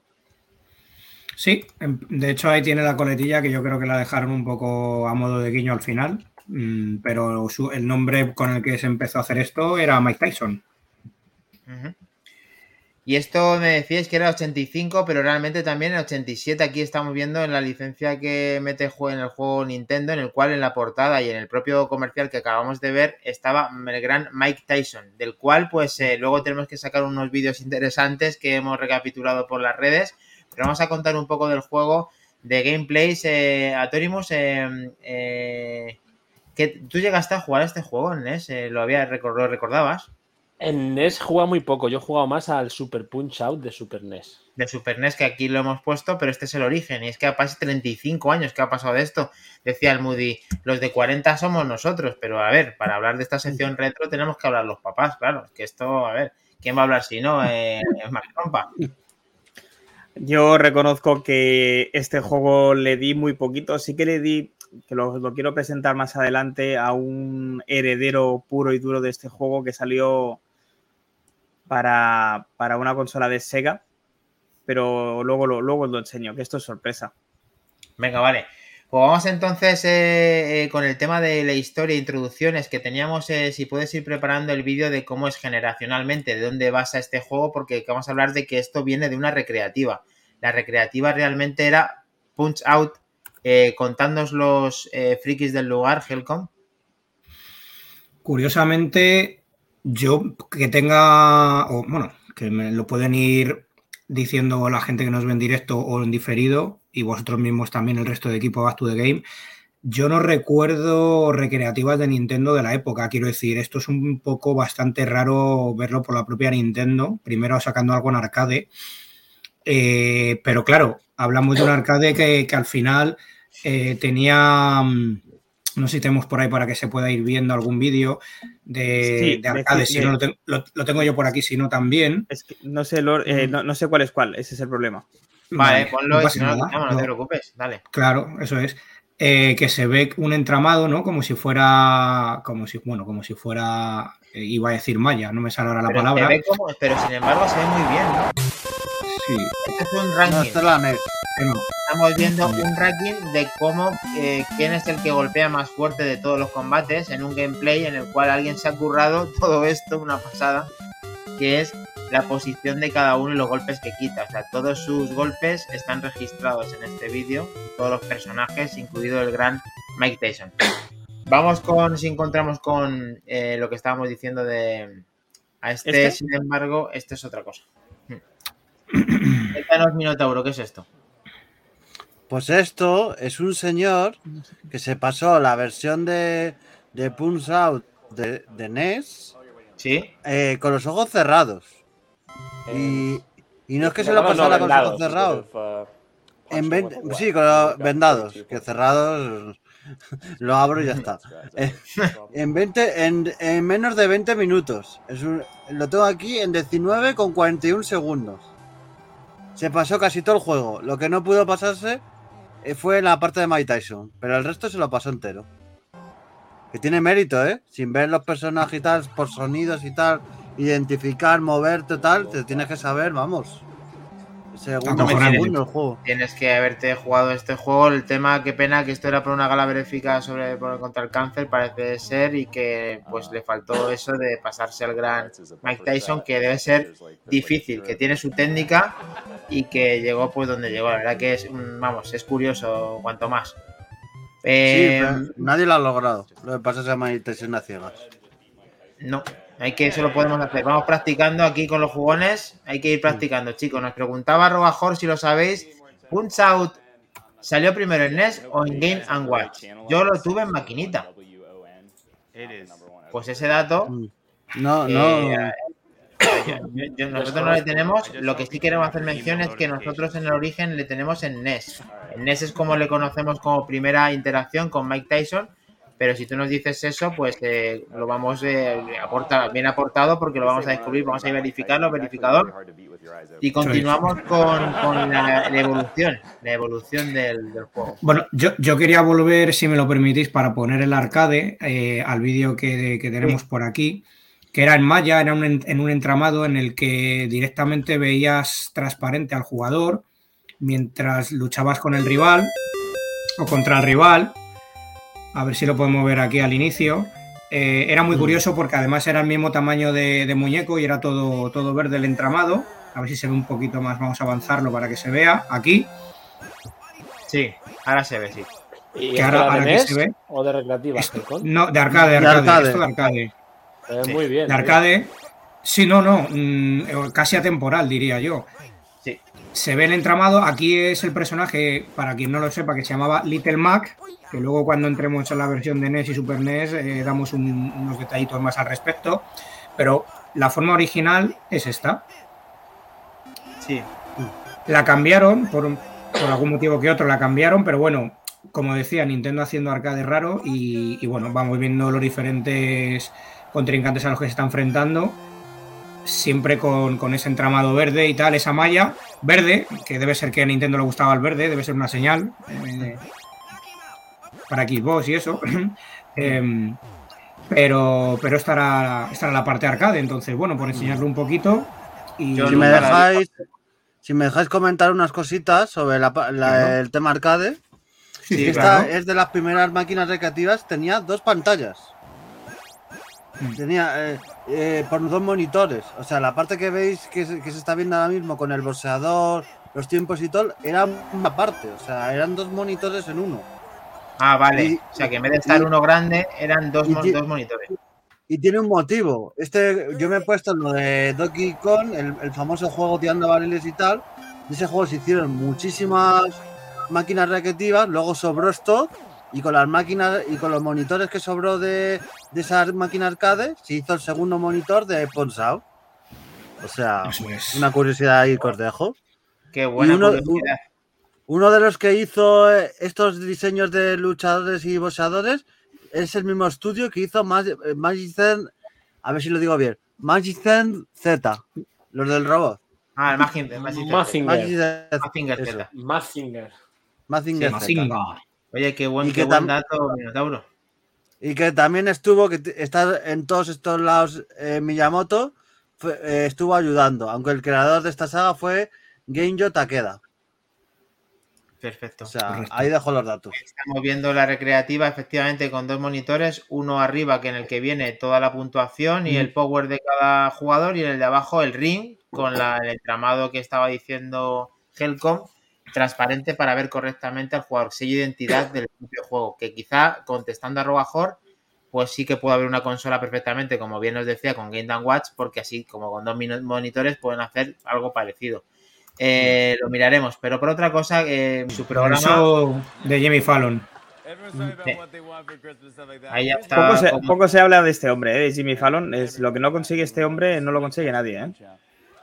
Sí, em- de hecho ahí tiene la coletilla que yo creo que la dejaron un poco a modo de guiño al final, mm, pero su- el nombre con el que se empezó a hacer esto era Mike Tyson. Ujú. Y esto me decíais que era 85, pero realmente también en 87 aquí estamos viendo en la licencia que mete en el juego Nintendo, en el cual en la portada y en el propio comercial que acabamos de ver estaba el gran Mike Tyson, del cual pues eh, luego tenemos que sacar unos vídeos interesantes que hemos recapitulado por las redes, pero vamos a contar un poco del juego de gameplays. Eh, Atorimus, eh, eh, ¿tú llegaste a jugar a este juego NES? Eh, ¿Lo, había, lo recordabas? En NES juega muy poco. Yo he jugado más al Super Punch Out de Super NES. de Super NES que aquí lo hemos puesto, pero este es el origen. Y es que hace 35 años que ha pasado de esto. Decía el Moody, los de 40 somos nosotros, pero a ver, para hablar de esta sección retro tenemos que hablar los papás, claro. Es que esto, a ver, ¿quién va a hablar si no? Eh, es Mac Trompa. Yo reconozco que este juego le di muy poquito. Sí que le di, que lo, lo quiero presentar más adelante, a un heredero puro y duro de este juego que salió para, para una consola de Sega. Pero luego, lo- luego os lo enseño, que esto es sorpresa. Venga, vale. Pues vamos entonces eh, eh, con el tema de la historia e introducciones que teníamos. eh, si puedes ir preparando el vídeo de cómo es generacionalmente, de dónde basa este juego, porque vamos a hablar de que esto viene de una recreativa. La recreativa realmente era Punch Out. Eh, contándonos los eh, frikis del lugar, Helcom. Curiosamente, yo que tenga, o bueno, que me lo pueden ir diciendo la gente que nos ve en directo o en diferido, y vosotros mismos también, el resto de equipo Back to the Game, yo no recuerdo recreativas de Nintendo de la época, quiero decir, esto es un poco bastante raro verlo por la propia Nintendo, primero sacando algo en arcade, eh, pero claro, hablamos de un arcade que, que al final eh, tenía... no sé si tenemos por ahí para que se pueda ir viendo algún vídeo de, Sí, de arcade. de- Si no, lo, tengo, lo- lo tengo yo por aquí, si no también. Es que no sé, Lord, eh, no, no sé cuál es cuál, ese es el problema. Vale, ponlo y pasa si no lo nada, quitamos, no te no- preocupes. Dale. Claro, eso es. Eh, que se ve un entramado, ¿no? Como si fuera, como si, bueno, como si fuera, eh, iba a decir maya, no me sale ahora la Pero, se palabra. ve como- pero sin embargo se ve muy bien, ¿no? Sí, Este es un No, ranking. esta es la bueno, Estamos viendo un ranking de cómo eh, quién es el que golpea más fuerte de todos los combates en un gameplay en el cual alguien se ha currado todo esto, una pasada, que es la posición de cada uno y los golpes que quita. O sea, todos sus golpes están registrados en este vídeo, todos los personajes, incluido el gran Mike Tyson. Vamos con, si encontramos con eh, lo que estábamos diciendo de... A este, ¿Este? sin embargo, este es otra cosa. Cuéntanos, Minotauro, ¿qué es esto? Pues esto es un señor que se pasó la versión de, de Punch Out de, de NES ¿Sí? eh, con los ojos cerrados. Y, y no es que se lo no, pasara con los ojos cerrados. uh, En ven- sí, con los vendados, que cerrados lo abro y ya está. Eh, en, 20, en, en menos de 20 minutos. Es un- lo tengo aquí en 19 con 41 segundos. Se pasó casi todo el juego. Lo que no pudo pasarse eh, fue la parte de Mike Tyson, pero el resto se lo pasó entero. Que tiene mérito, ¿eh? Sin ver los personajes y tal, por sonidos y tal, identificar, moverte tal, te tienes que saber, vamos. Segundo por Acojonante. segundo el juego. Tienes que haberte jugado este juego. El tema, qué pena que esto era por una gala benéfica sobre contra el cáncer, parece ser, y que pues le faltó eso de pasarse al gran Mike Tyson, que debe ser difícil, que tiene su técnica y que llegó pues donde llegó. La verdad que es, vamos, es curioso cuanto más. Sí, Eh, nadie lo ha logrado. Lo que pasa es que Mike Tyson a ciegas. No, hay que, eso lo podemos hacer. Vamos practicando aquí con los jugones. Hay que ir practicando, chicos. Nos preguntaba Robajor si lo sabéis. Punch Out salió primero en NES o en Game and Watch. Yo lo tuve en maquinita. Pues ese dato, No, Eh, no. yo- yo- nosotros no le tenemos. Lo que sí queremos hacer mención es que nosotros en el origen le tenemos en NES. En NES es como le conocemos como primera interacción con Mike Tyson. Pero si tú nos dices eso, pues eh, lo vamos eh, aporta, bien aportado porque lo vamos a descubrir, vamos a verificarlo, verificador. Y continuamos con, con la, la evolución, la evolución del, del juego. Bueno, yo, yo quería volver, si me lo permitís, para poner el arcade eh, al vídeo que, que tenemos por aquí, que era en Maya, era un en un entramado en el que directamente veías transparente al jugador mientras luchabas con el rival o contra el rival. A ver si lo podemos ver aquí al inicio. Eh, era muy curioso porque además era el mismo tamaño de, de muñeco y era todo, todo verde el entramado. A ver si se ve un poquito más, vamos a avanzarlo para que se vea. Aquí, Sí, ahora se ve, sí. ¿Y Que ahora- que se ve. o de recreativa? Esto- no, de arcade, de De arcade, arcade. esto de arcade. Sí. muy bien. De arcade, sí, no, no, mm, casi atemporal, diría yo. Sí. Se ve el entramado, aquí es el personaje, para quien no lo sepa, que se llamaba Little Mac, que luego cuando entremos en la versión de NES y Super NES eh, damos un- unos detallitos más al respecto, pero la forma original es esta. Sí, La cambiaron, por, por algún motivo que otro la cambiaron, pero bueno, como decía, Nintendo haciendo arcade raro y, y bueno, vamos viendo los diferentes contrincantes a los que se está enfrentando. siempre con, con ese entramado verde y tal, esa malla verde, que debe ser que a Nintendo le gustaba el verde, debe ser una señal eh, para Xbox y eso. Em, pero pero esta era, esta era la parte arcade, entonces, bueno, por enseñarlo un poquito. Y Si me dejáis, si me dejáis comentar unas cositas sobre la el tema arcade, Sí, esta claro. es de las primeras máquinas recreativas, tenía dos pantallas. Mm. Tenía eh, eh, por dos monitores. O sea, la parte que veis que se, que se está viendo ahora mismo con el boxeador, los tiempos y todo, era una parte. O sea, eran dos monitores en uno. Ah, vale. Y- o sea, que en vez de estar y- uno grande, eran dos, y dos monitores. Y tiene un motivo. Este, yo me he puesto en lo de Donkey Kong, el, el famoso juego tirando barriles y tal. De ese juego se hicieron muchísimas máquinas recreativas, luego sobró esto y con las máquinas y con los monitores que sobró de, de esa máquina arcade se hizo el segundo monitor de Out. O sea, es. una curiosidad ahí dejo. Qué buena uno- curiosidad. Uno de los que hizo eh, estos diseños de luchadores y boxeadores es el mismo estudio que hizo Mag- eh, Magicen, a ver si lo digo bien, Magicen Z, los del robot. Ah, el. Magicen Mazinger eso, Z. Mazinger. Mazinger Sí. Oye, qué buen, qué buen dato, Minotauro. Y que también estuvo, que está en todos estos lados eh, Miyamoto, fue- eh, estuvo ayudando, aunque el creador de esta saga fue Genjo Takeda. Perfecto. O sea, Correcto. ahí dejo los datos. Estamos viendo la recreativa efectivamente con dos monitores, uno arriba que en el que viene toda la puntuación y el power de cada jugador y en el de abajo el ring con la- el entramado que estaba diciendo Helcom transparente para ver correctamente al jugador, sello de identidad del propio juego, que quizá contestando a Robajor pues sí que puede haber una consola perfectamente, como bien os decía, con Game Watch, porque así como con dos monitores pueden hacer algo parecido. Eh, lo miraremos, pero por otra cosa, eh, su programa... eso de Jimmy Fallon. Ahí ya está. Poco se, como- poco se habla de este hombre, ¿eh? de Jimmy Fallon. Es lo que no consigue este hombre, no lo consigue nadie. ¿eh?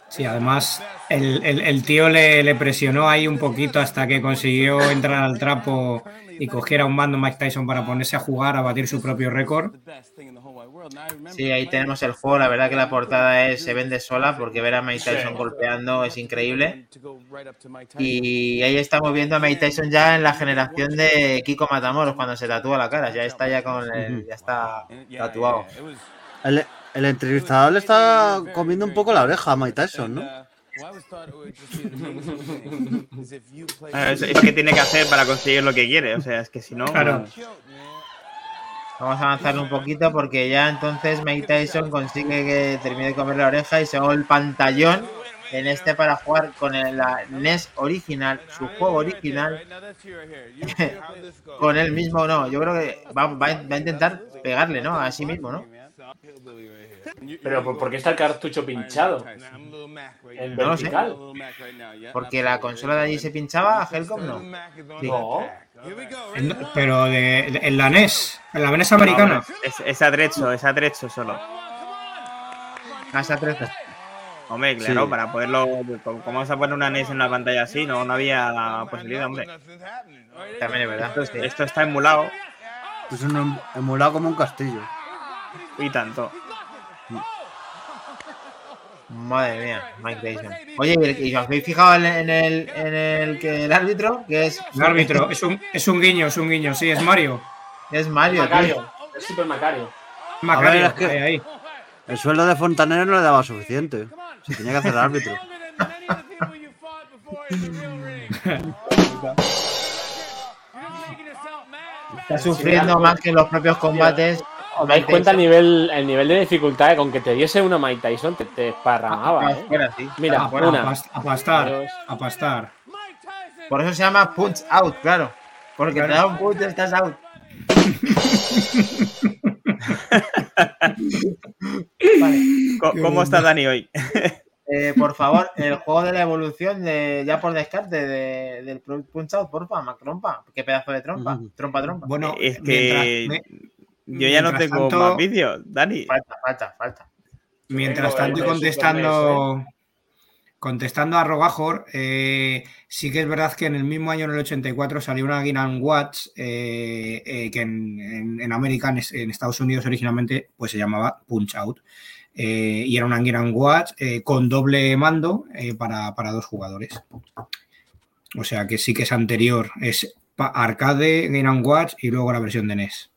Sí, además el, el- el tío le, le presionó ahí un poquito hasta que consiguió entrar al trapo y cogiera un mando Mike Tyson para ponerse a jugar, a batir su propio récord. Sí, ahí tenemos el juego. La verdad que la portada es, se vende sola porque ver a Mike Tyson golpeando es increíble. Y ahí estamos viendo a Mike Tyson ya en la generación de Kiko Matamoros cuando se tatúa la cara. Ya está ya con el, ya está tatuado. El, el entrevistador le está comiendo un poco la oreja a Mike Tyson, ¿no? Ah, Es, es que tiene que hacer para conseguir lo que quiere. O sea, es que si no. Claro. Vamos a avanzar un poquito porque ya entonces Mike Tyson consigue que termine de comer la oreja y se haga el pantallón en este para jugar con el, la NES original, su juego original, con él mismo, no, yo creo que va, va a va a intentar pegarle, ¿no? A sí mismo, ¿no? Pero ¿por qué está el cartucho pinchado? En No lo sé. vertical. Porque la consola de allí se pinchaba, a Helcom no. Sí. No. En- Pero de- de- en la NES, en la NES americana. Es, es atrecho, es atrecho solo. Hasta 13. Hombre, claro, Sí. para poderlo. ¿Cómo vas a poner una NES en una pantalla así? No, no había posibilidad, hombre. También es verdad. sí. Esto está emulado Es un em- emulado como un castillo. y tanto. Madre mía, Mike Tyson. Oye, ¿y os habéis fijado en en el, en el, que el árbitro? Que es, El árbitro, es un, es un guiño, es un guiño, sí, es Mario. es Mario. tío. Macario. Es Super Macario. Macario, es que- ahí, ahí. El sueldo de Fontanero no le daba suficiente. Se tenía que hacer árbitro. Está sufriendo más que en los propios combates. ¿Os dais cuenta el nivel, el nivel de dificultad? Con que te diese una Mike Tyson te, te Ah, esparramaba, ¿eh? fuera, sí. Mira, A, fuera. una. a pas- a pastar, Dos. a pastar. Por eso se llama punch out, claro. Porque te da un punch y estás out. Vale. ¿Cómo está Dani hoy? Eh, por favor, el juego de la evolución de ya por descarte de, del punch out, porfa, Macrompa. Qué pedazo de trompa. Ujú. Trompa, trompa. Bueno, Es que mientras, Yo ya no tengo tanto- más vídeos, Dani. Falta, falta, falta. mientras tanto contestando contestando a Rogajor, eh, sí que es verdad que en el mismo año, en el 84, salió una Game Watch eh, eh, que en, en- en América, en, en Estados Unidos originalmente, pues se llamaba Punch Out. Eh, y era una Game Watch eh, con doble mando eh, para, para dos jugadores. O sea que sí que es anterior. Es arcade, Game Watch y luego la versión de NES.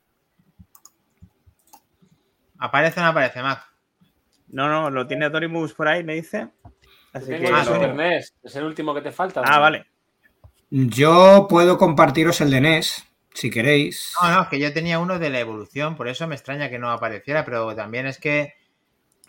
¿Aparece o no aparece, Mac? No, no, lo tiene Torimus por ahí, me dice. Así que Ah, lo- Super NES, es el último que te falta. Ah, vale. Yo puedo compartiros el de NES, si queréis. No, no, es que yo tenía uno de la evolución, por eso me extraña que no apareciera, pero también es que.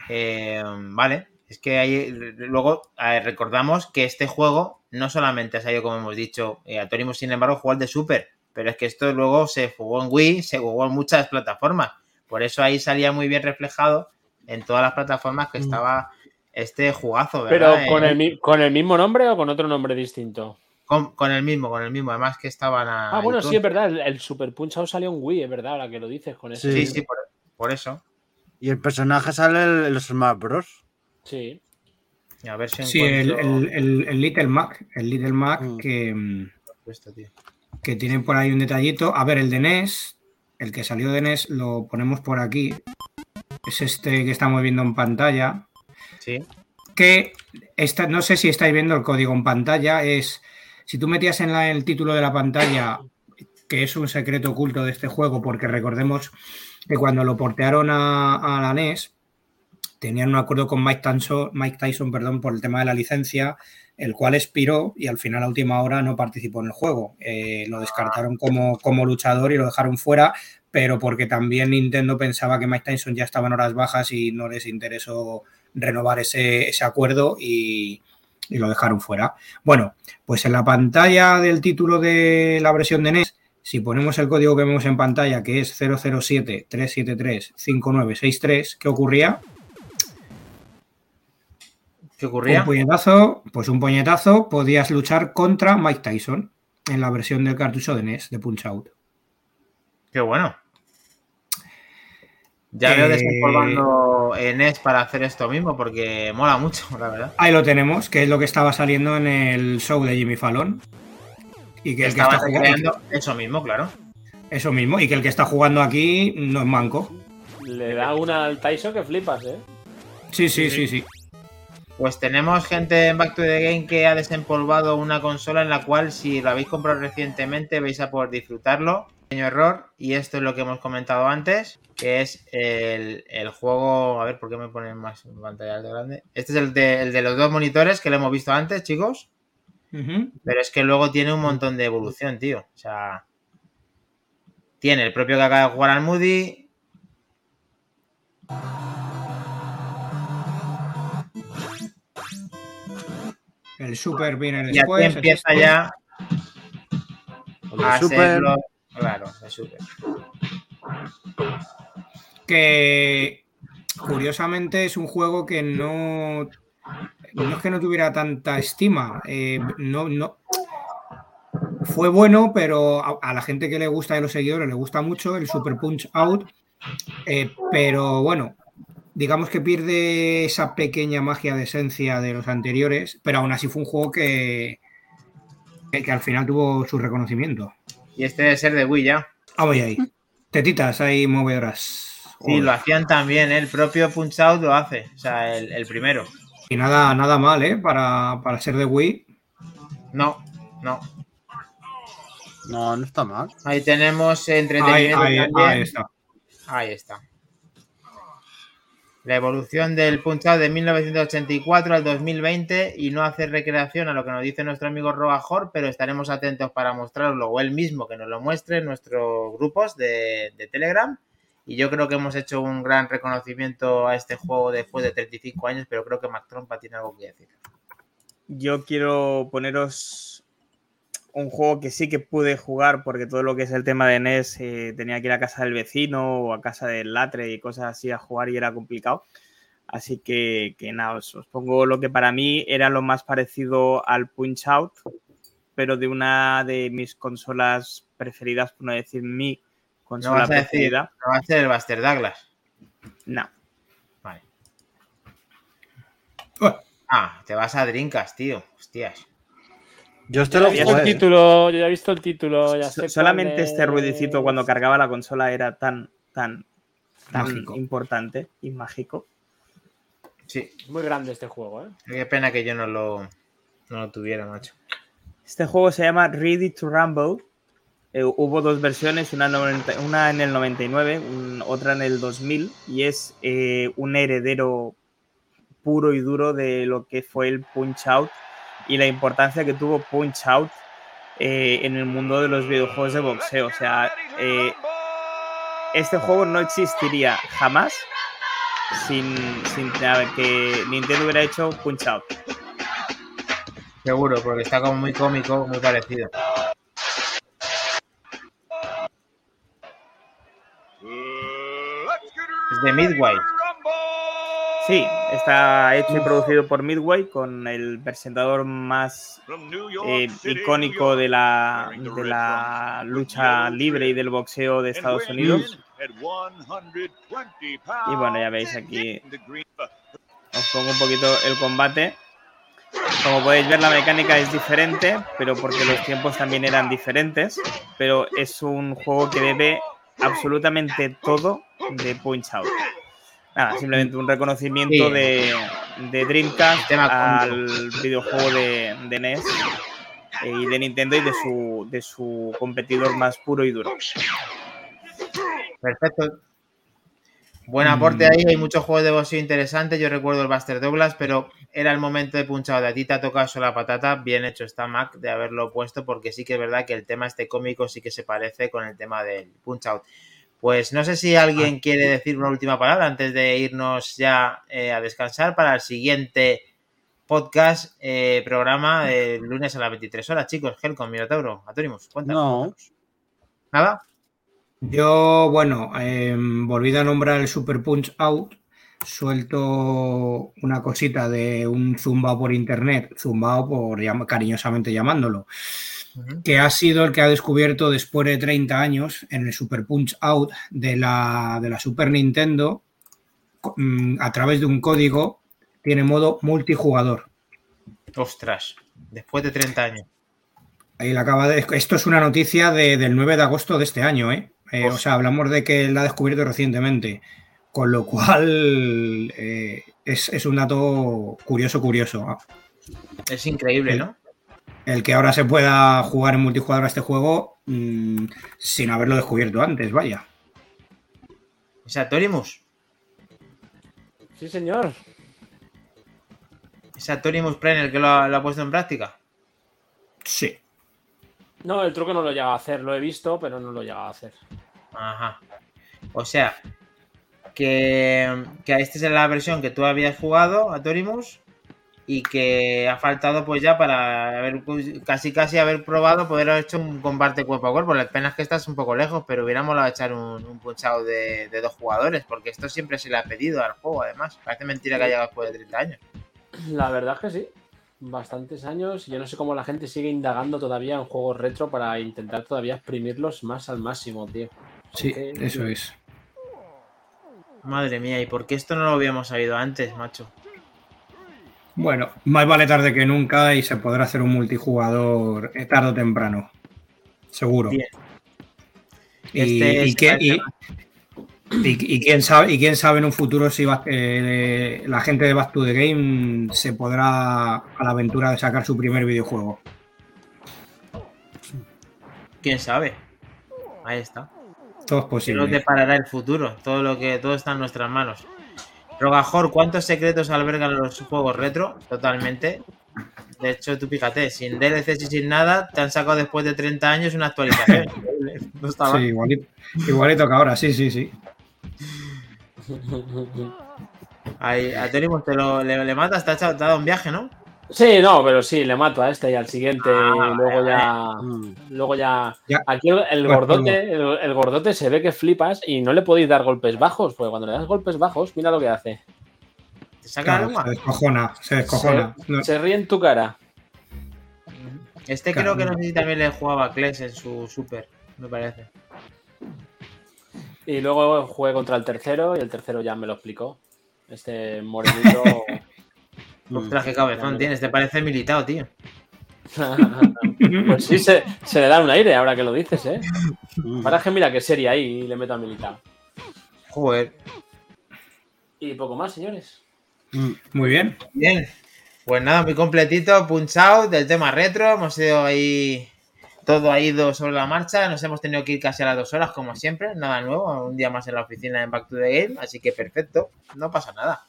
eh, vale, es que ahí. Luego recordamos que este juego no solamente ha salido, como hemos dicho, eh, Atorimus, sin embargo, jugó el de Super, pero es que esto luego se jugó en Wii, se jugó en muchas plataformas. Por eso ahí salía muy bien reflejado en todas las plataformas que estaba este jugazo, Pero ¿verdad? con Eh, el, mi- con el mismo nombre o con otro nombre distinto. con, con el mismo, con el mismo. Además que estaban a. Ah, bueno, sí, es verdad. El, el Super Punch Out salió en Wii, es verdad, ahora que lo dices con eso. Sí, sí, por, por eso. Y el personaje sale en los Smash Bros. Sí. Y a ver si Sí, el, encuentro el- el- el Little Mac, el Little Mac Mm. que, mm, esto, tío. que tiene por ahí un detallito. A ver, el de NES, el que salió de NES, lo ponemos por aquí. Es este que estamos viendo en pantalla. Sí. Que esta, no sé si estáis viendo el código en pantalla. Es si tú metías en la- el título de la pantalla, que es un secreto oculto de este juego, porque recordemos que cuando lo portearon a, a la NES, tenían un acuerdo con Mike Tyson, Mike Tyson perdón, por el tema de la licencia, el cual expiró y al final a última hora no participó en el juego. Eh, lo descartaron como, como luchador y lo dejaron fuera, pero porque también Nintendo pensaba que Mike Tyson ya estaba en horas bajas y no les interesó renovar ese, ese acuerdo y, y lo dejaron fuera. Bueno, pues en la pantalla del título de la versión de NES, si ponemos el código que vemos en pantalla, que es 007-373-5963, ¿qué ocurría? ¿Qué ocurría? Un puñetazo, pues un puñetazo, podías luchar contra Mike Tyson en la versión del cartucho de NES, de Punch Out. Qué bueno. Ya veo Eh, desempolvando NES para hacer esto mismo porque mola mucho, la verdad. Ahí lo tenemos, que es lo que estaba saliendo en el show de Jimmy Fallon. Y que el que está jugando, eso mismo, claro. eso mismo, y que el que está jugando aquí no es manco. Le da una al Tyson que flipas, ¿eh? Sí, sí, sí, sí. Pues tenemos gente en Back to the Game que ha desempolvado una consola en la cual si lo habéis comprado recientemente vais a poder disfrutarlo. Pequeño error, y esto es lo que hemos comentado antes, que es el, el juego... A ver, ¿por qué me ponen más en pantalla de grande? Este es el de, el de los dos monitores que lo hemos visto antes, chicos. Pero es que luego tiene un montón de evolución, tío. O sea... Tiene el propio que acaba de jugar al Moody. El Super viene Y aquí después. el empieza ya El a Super. hacerlo... Claro, el Super. que curiosamente es un juego que no no es que no tuviera tanta estima eh, no no fue bueno pero a, a la gente que le gusta y a los seguidores le gusta mucho el Super Punch Out eh, pero bueno digamos que pierde esa pequeña magia de esencia de los anteriores pero aún así fue un juego que que, que al final tuvo su reconocimiento Y este debe ser de Wii ya. vamos ahí tetitas ahí movedoras Sí, lo hacían también, ¿eh? el propio Punch Out lo hace, o sea, el, el primero. Y nada, nada mal, ¿eh? Para, para ser de Wii. No, no. No, no está mal. Ahí tenemos Ahí, entretenimiento ahí- también. ahí está. Ahí está. La evolución del Punch Out de 1984 al 2020 y no hacer recreación a lo que nos dice nuestro amigo Robajor, pero estaremos atentos para mostrarlo o él mismo que nos lo muestre en nuestros grupos de, de Telegram. Y yo creo que hemos hecho un gran reconocimiento a este juego después de 35 años, pero creo que Mac Trompa tiene algo que decir. Yo quiero poneros un juego que sí que pude jugar porque todo lo que es el tema de NES eh, tenía que ir a casa del vecino o a casa del latre y cosas así a jugar y era complicado. Así que, que nada, os, os pongo lo que para mí era lo más parecido al Punch Out, pero de una de mis consolas preferidas, por no decir mi No consola vas a decir, preferida. no va a ser el Buster Douglas. No. Vale. Ah, te vas a Drinkas, tío. Hostias. Yo Yo lo ya he visto el jugué. título, yo ya he visto el título. Ya So- sé solamente este es. ruidicito cuando cargaba la consola era tan, tan, tan Mágico. importante y mágico. Sí, Muy grande este juego, ¿eh? qué pena que yo no lo, no lo tuviera, macho. Este juego se llama Ready to Rumble. Eh, hubo dos versiones, una, 90 una en el 99, un- otra en el 2000, y es eh, un heredero puro y duro de lo que fue el Punch Out y la importancia que tuvo Punch Out eh, en el mundo de los videojuegos de boxeo. O sea, eh, este juego no existiría jamás sin, sin que Nintendo hubiera hecho Punch Out. Seguro, porque está como muy cómico, muy parecido. Es de Midway. Sí, está hecho y producido por Midway con el presentador más eh, icónico de la, de la lucha libre y del boxeo de Estados Unidos. Y bueno, ya veis aquí, os pongo un poquito el combate. Como podéis ver, la mecánica es diferente, pero porque los tiempos también eran diferentes. Pero es un juego que debe absolutamente todo de Punch Out. Nada, simplemente un reconocimiento Sí. de, de Dreamcast al videojuego de, de NES eh, y de Nintendo y de su, de su competidor más puro y duro. Perfecto. Buen aporte ahí, hay muchos juegos de boxeo interesantes. Yo recuerdo el Buster Douglas, pero era el momento de punchado. De a ti te ha tocado la patata. Bien hecho está Mac de haberlo puesto, porque sí que es verdad que el tema este cómico sí que se parece con el tema del punch out. Pues no sé si alguien quiere decir una última palabra antes de irnos ya eh, a descansar para el siguiente podcast, eh, programa el lunes a las 23 horas, chicos. Helcom, Minotauro, Atorimus, cuéntanos. No. ¿Nada? Yo, bueno, em, volvido a nombrar el Super Punch Out, suelto una cosita de un zumbao por internet, zumbao por llam- cariñosamente llamándolo, Que ha sido el que ha descubierto después de 30 años en el Super Punch Out de la, de la Super Nintendo, mm, a través de un código, tiene modo multijugador. Ostras, después de 30 años. Ahí la acaba de. Esto es una noticia de- del 9 de agosto de este año, ¿eh? Eh, o sea, hablamos de que la ha descubierto recientemente. Con lo cual eh, es, es un dato curioso, curioso. Es increíble, ¿no? El que ahora se pueda jugar en multijugador a este juego mm, sin haberlo descubierto antes, vaya. O sea, Torimus. Sí, señor. Ese Torimus Prime el que lo ha, lo ha puesto en práctica. Sí. No, el truco no lo llega a hacer. Lo he visto, pero no lo llega a hacer. Ajá. O sea, que, que esta es la versión que tú habías jugado a Torimus y que ha faltado pues ya para haber casi casi haber probado poder haber hecho un combate cuerpo a cuerpo. La pena es que estás un poco lejos, pero hubiéramos molado echar un, un punchado de, de dos jugadores, porque esto siempre se le ha pedido al juego, además. Parece mentira que haya llegado después de 30 años. La verdad es que sí. Bastantes años. y Yo no sé cómo la gente sigue indagando todavía en juegos retro para intentar todavía exprimirlos más al máximo, tío. Sí, eso es. Madre mía, ¿y por qué esto no lo habíamos sabido antes, macho? Bueno, más vale tarde que nunca y se podrá hacer un multijugador eh, tarde o temprano. Seguro. Bien. Y, Este que- quién sabe, y quién sabe en un futuro si eh, la gente de Back to the Game se podrá a la aventura de sacar su primer videojuego. ¿Quién sabe? Ahí está. Todo es posible. deparará el futuro. Todo lo que todo está en nuestras manos. Rogajor, ¿cuántos secretos albergan los juegos retro? Totalmente. De hecho, tú fíjate, sin DLCs y sin nada, te han sacado después de 30 años una actualización. No está Sí, mal. igualito, igualito que ahora, sí, sí, sí. Ahí, a te lo, le, le matas, te ha dado un viaje, ¿no? Sí, no, pero sí, le mato a este y al siguiente. Ah, y luego ya. Mm. Luego ya. Ya. Aquí el, gordote, el, el gordote se ve que flipas y no le podéis dar golpes bajos, porque cuando le das golpes bajos, mira lo que hace. ¿Te saca la Claro, se descojona, se descojona. No, Se ríe en tu cara. Este Claro. creo que no sé si también le jugaba a Kles en su super, me parece. Y luego jugué contra el tercero y el tercero ya me lo explicó. Este morenito. Ostras, qué cabezón tienes, te parece militado, tío. pues sí, se, se le da un aire ahora que lo dices, ¿eh? Ahora es que mira qué serie ahí y le meto a militar. Joder. Y poco más, señores. Muy bien. Bien. Pues nada, muy completito, punch out del tema retro. Hemos ido ahí. Todo ha ido sobre la marcha. Nos hemos tenido que ir casi a las dos horas, como siempre. Nada nuevo. Un día más en la oficina en Back to the Game. Así que perfecto. No pasa nada.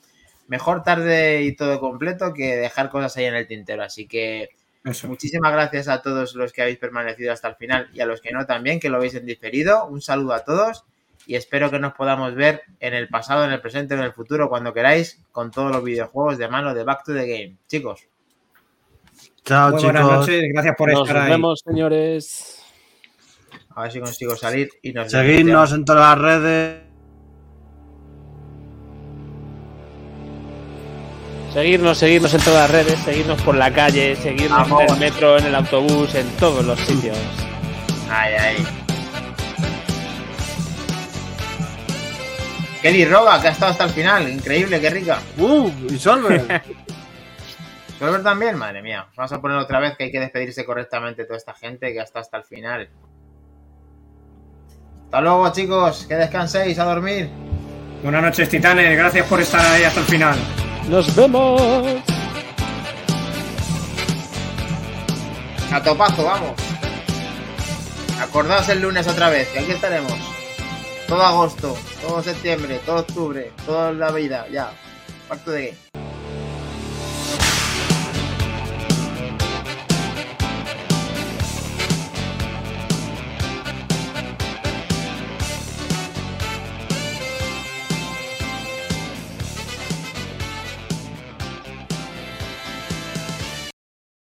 Mejor tarde y todo completo que dejar cosas ahí en el tintero. Así que Eso. muchísimas gracias a todos los que habéis permanecido hasta el final y a los que no también, que lo veis en diferido. Un saludo a todos y espero que nos podamos ver en el pasado, en el presente o en el futuro, cuando queráis, con todos los videojuegos de mano de Back to the Game. Chicos, Chao, Muy chicos. buenas noches, gracias por Nos estar ahí. vemos, señores. a ver si consigo salir y nos Seguidnos en todas las redes. Seguirnos, seguirnos en todas las redes, seguirnos por la calle, seguirnos Vamos. en el metro, en el autobús, en todos los sitios. Ay, ay. Kelly Roba, que ha estado hasta el final. Increíble, qué rica. ¡Uh! Y Solver. Solver también, madre mía. Vamos a poner otra vez que hay que despedirse correctamente de toda esta gente que ha estado hasta el final. Hasta luego, chicos. Que descanséis a dormir. Buenas noches, titanes. Gracias por estar ahí hasta el final. Nos vemos. A topazo, vamos. Acordaos el lunes otra vez, que aquí estaremos. Todo agosto, todo septiembre, todo octubre, toda la vida, ya. Pacto de.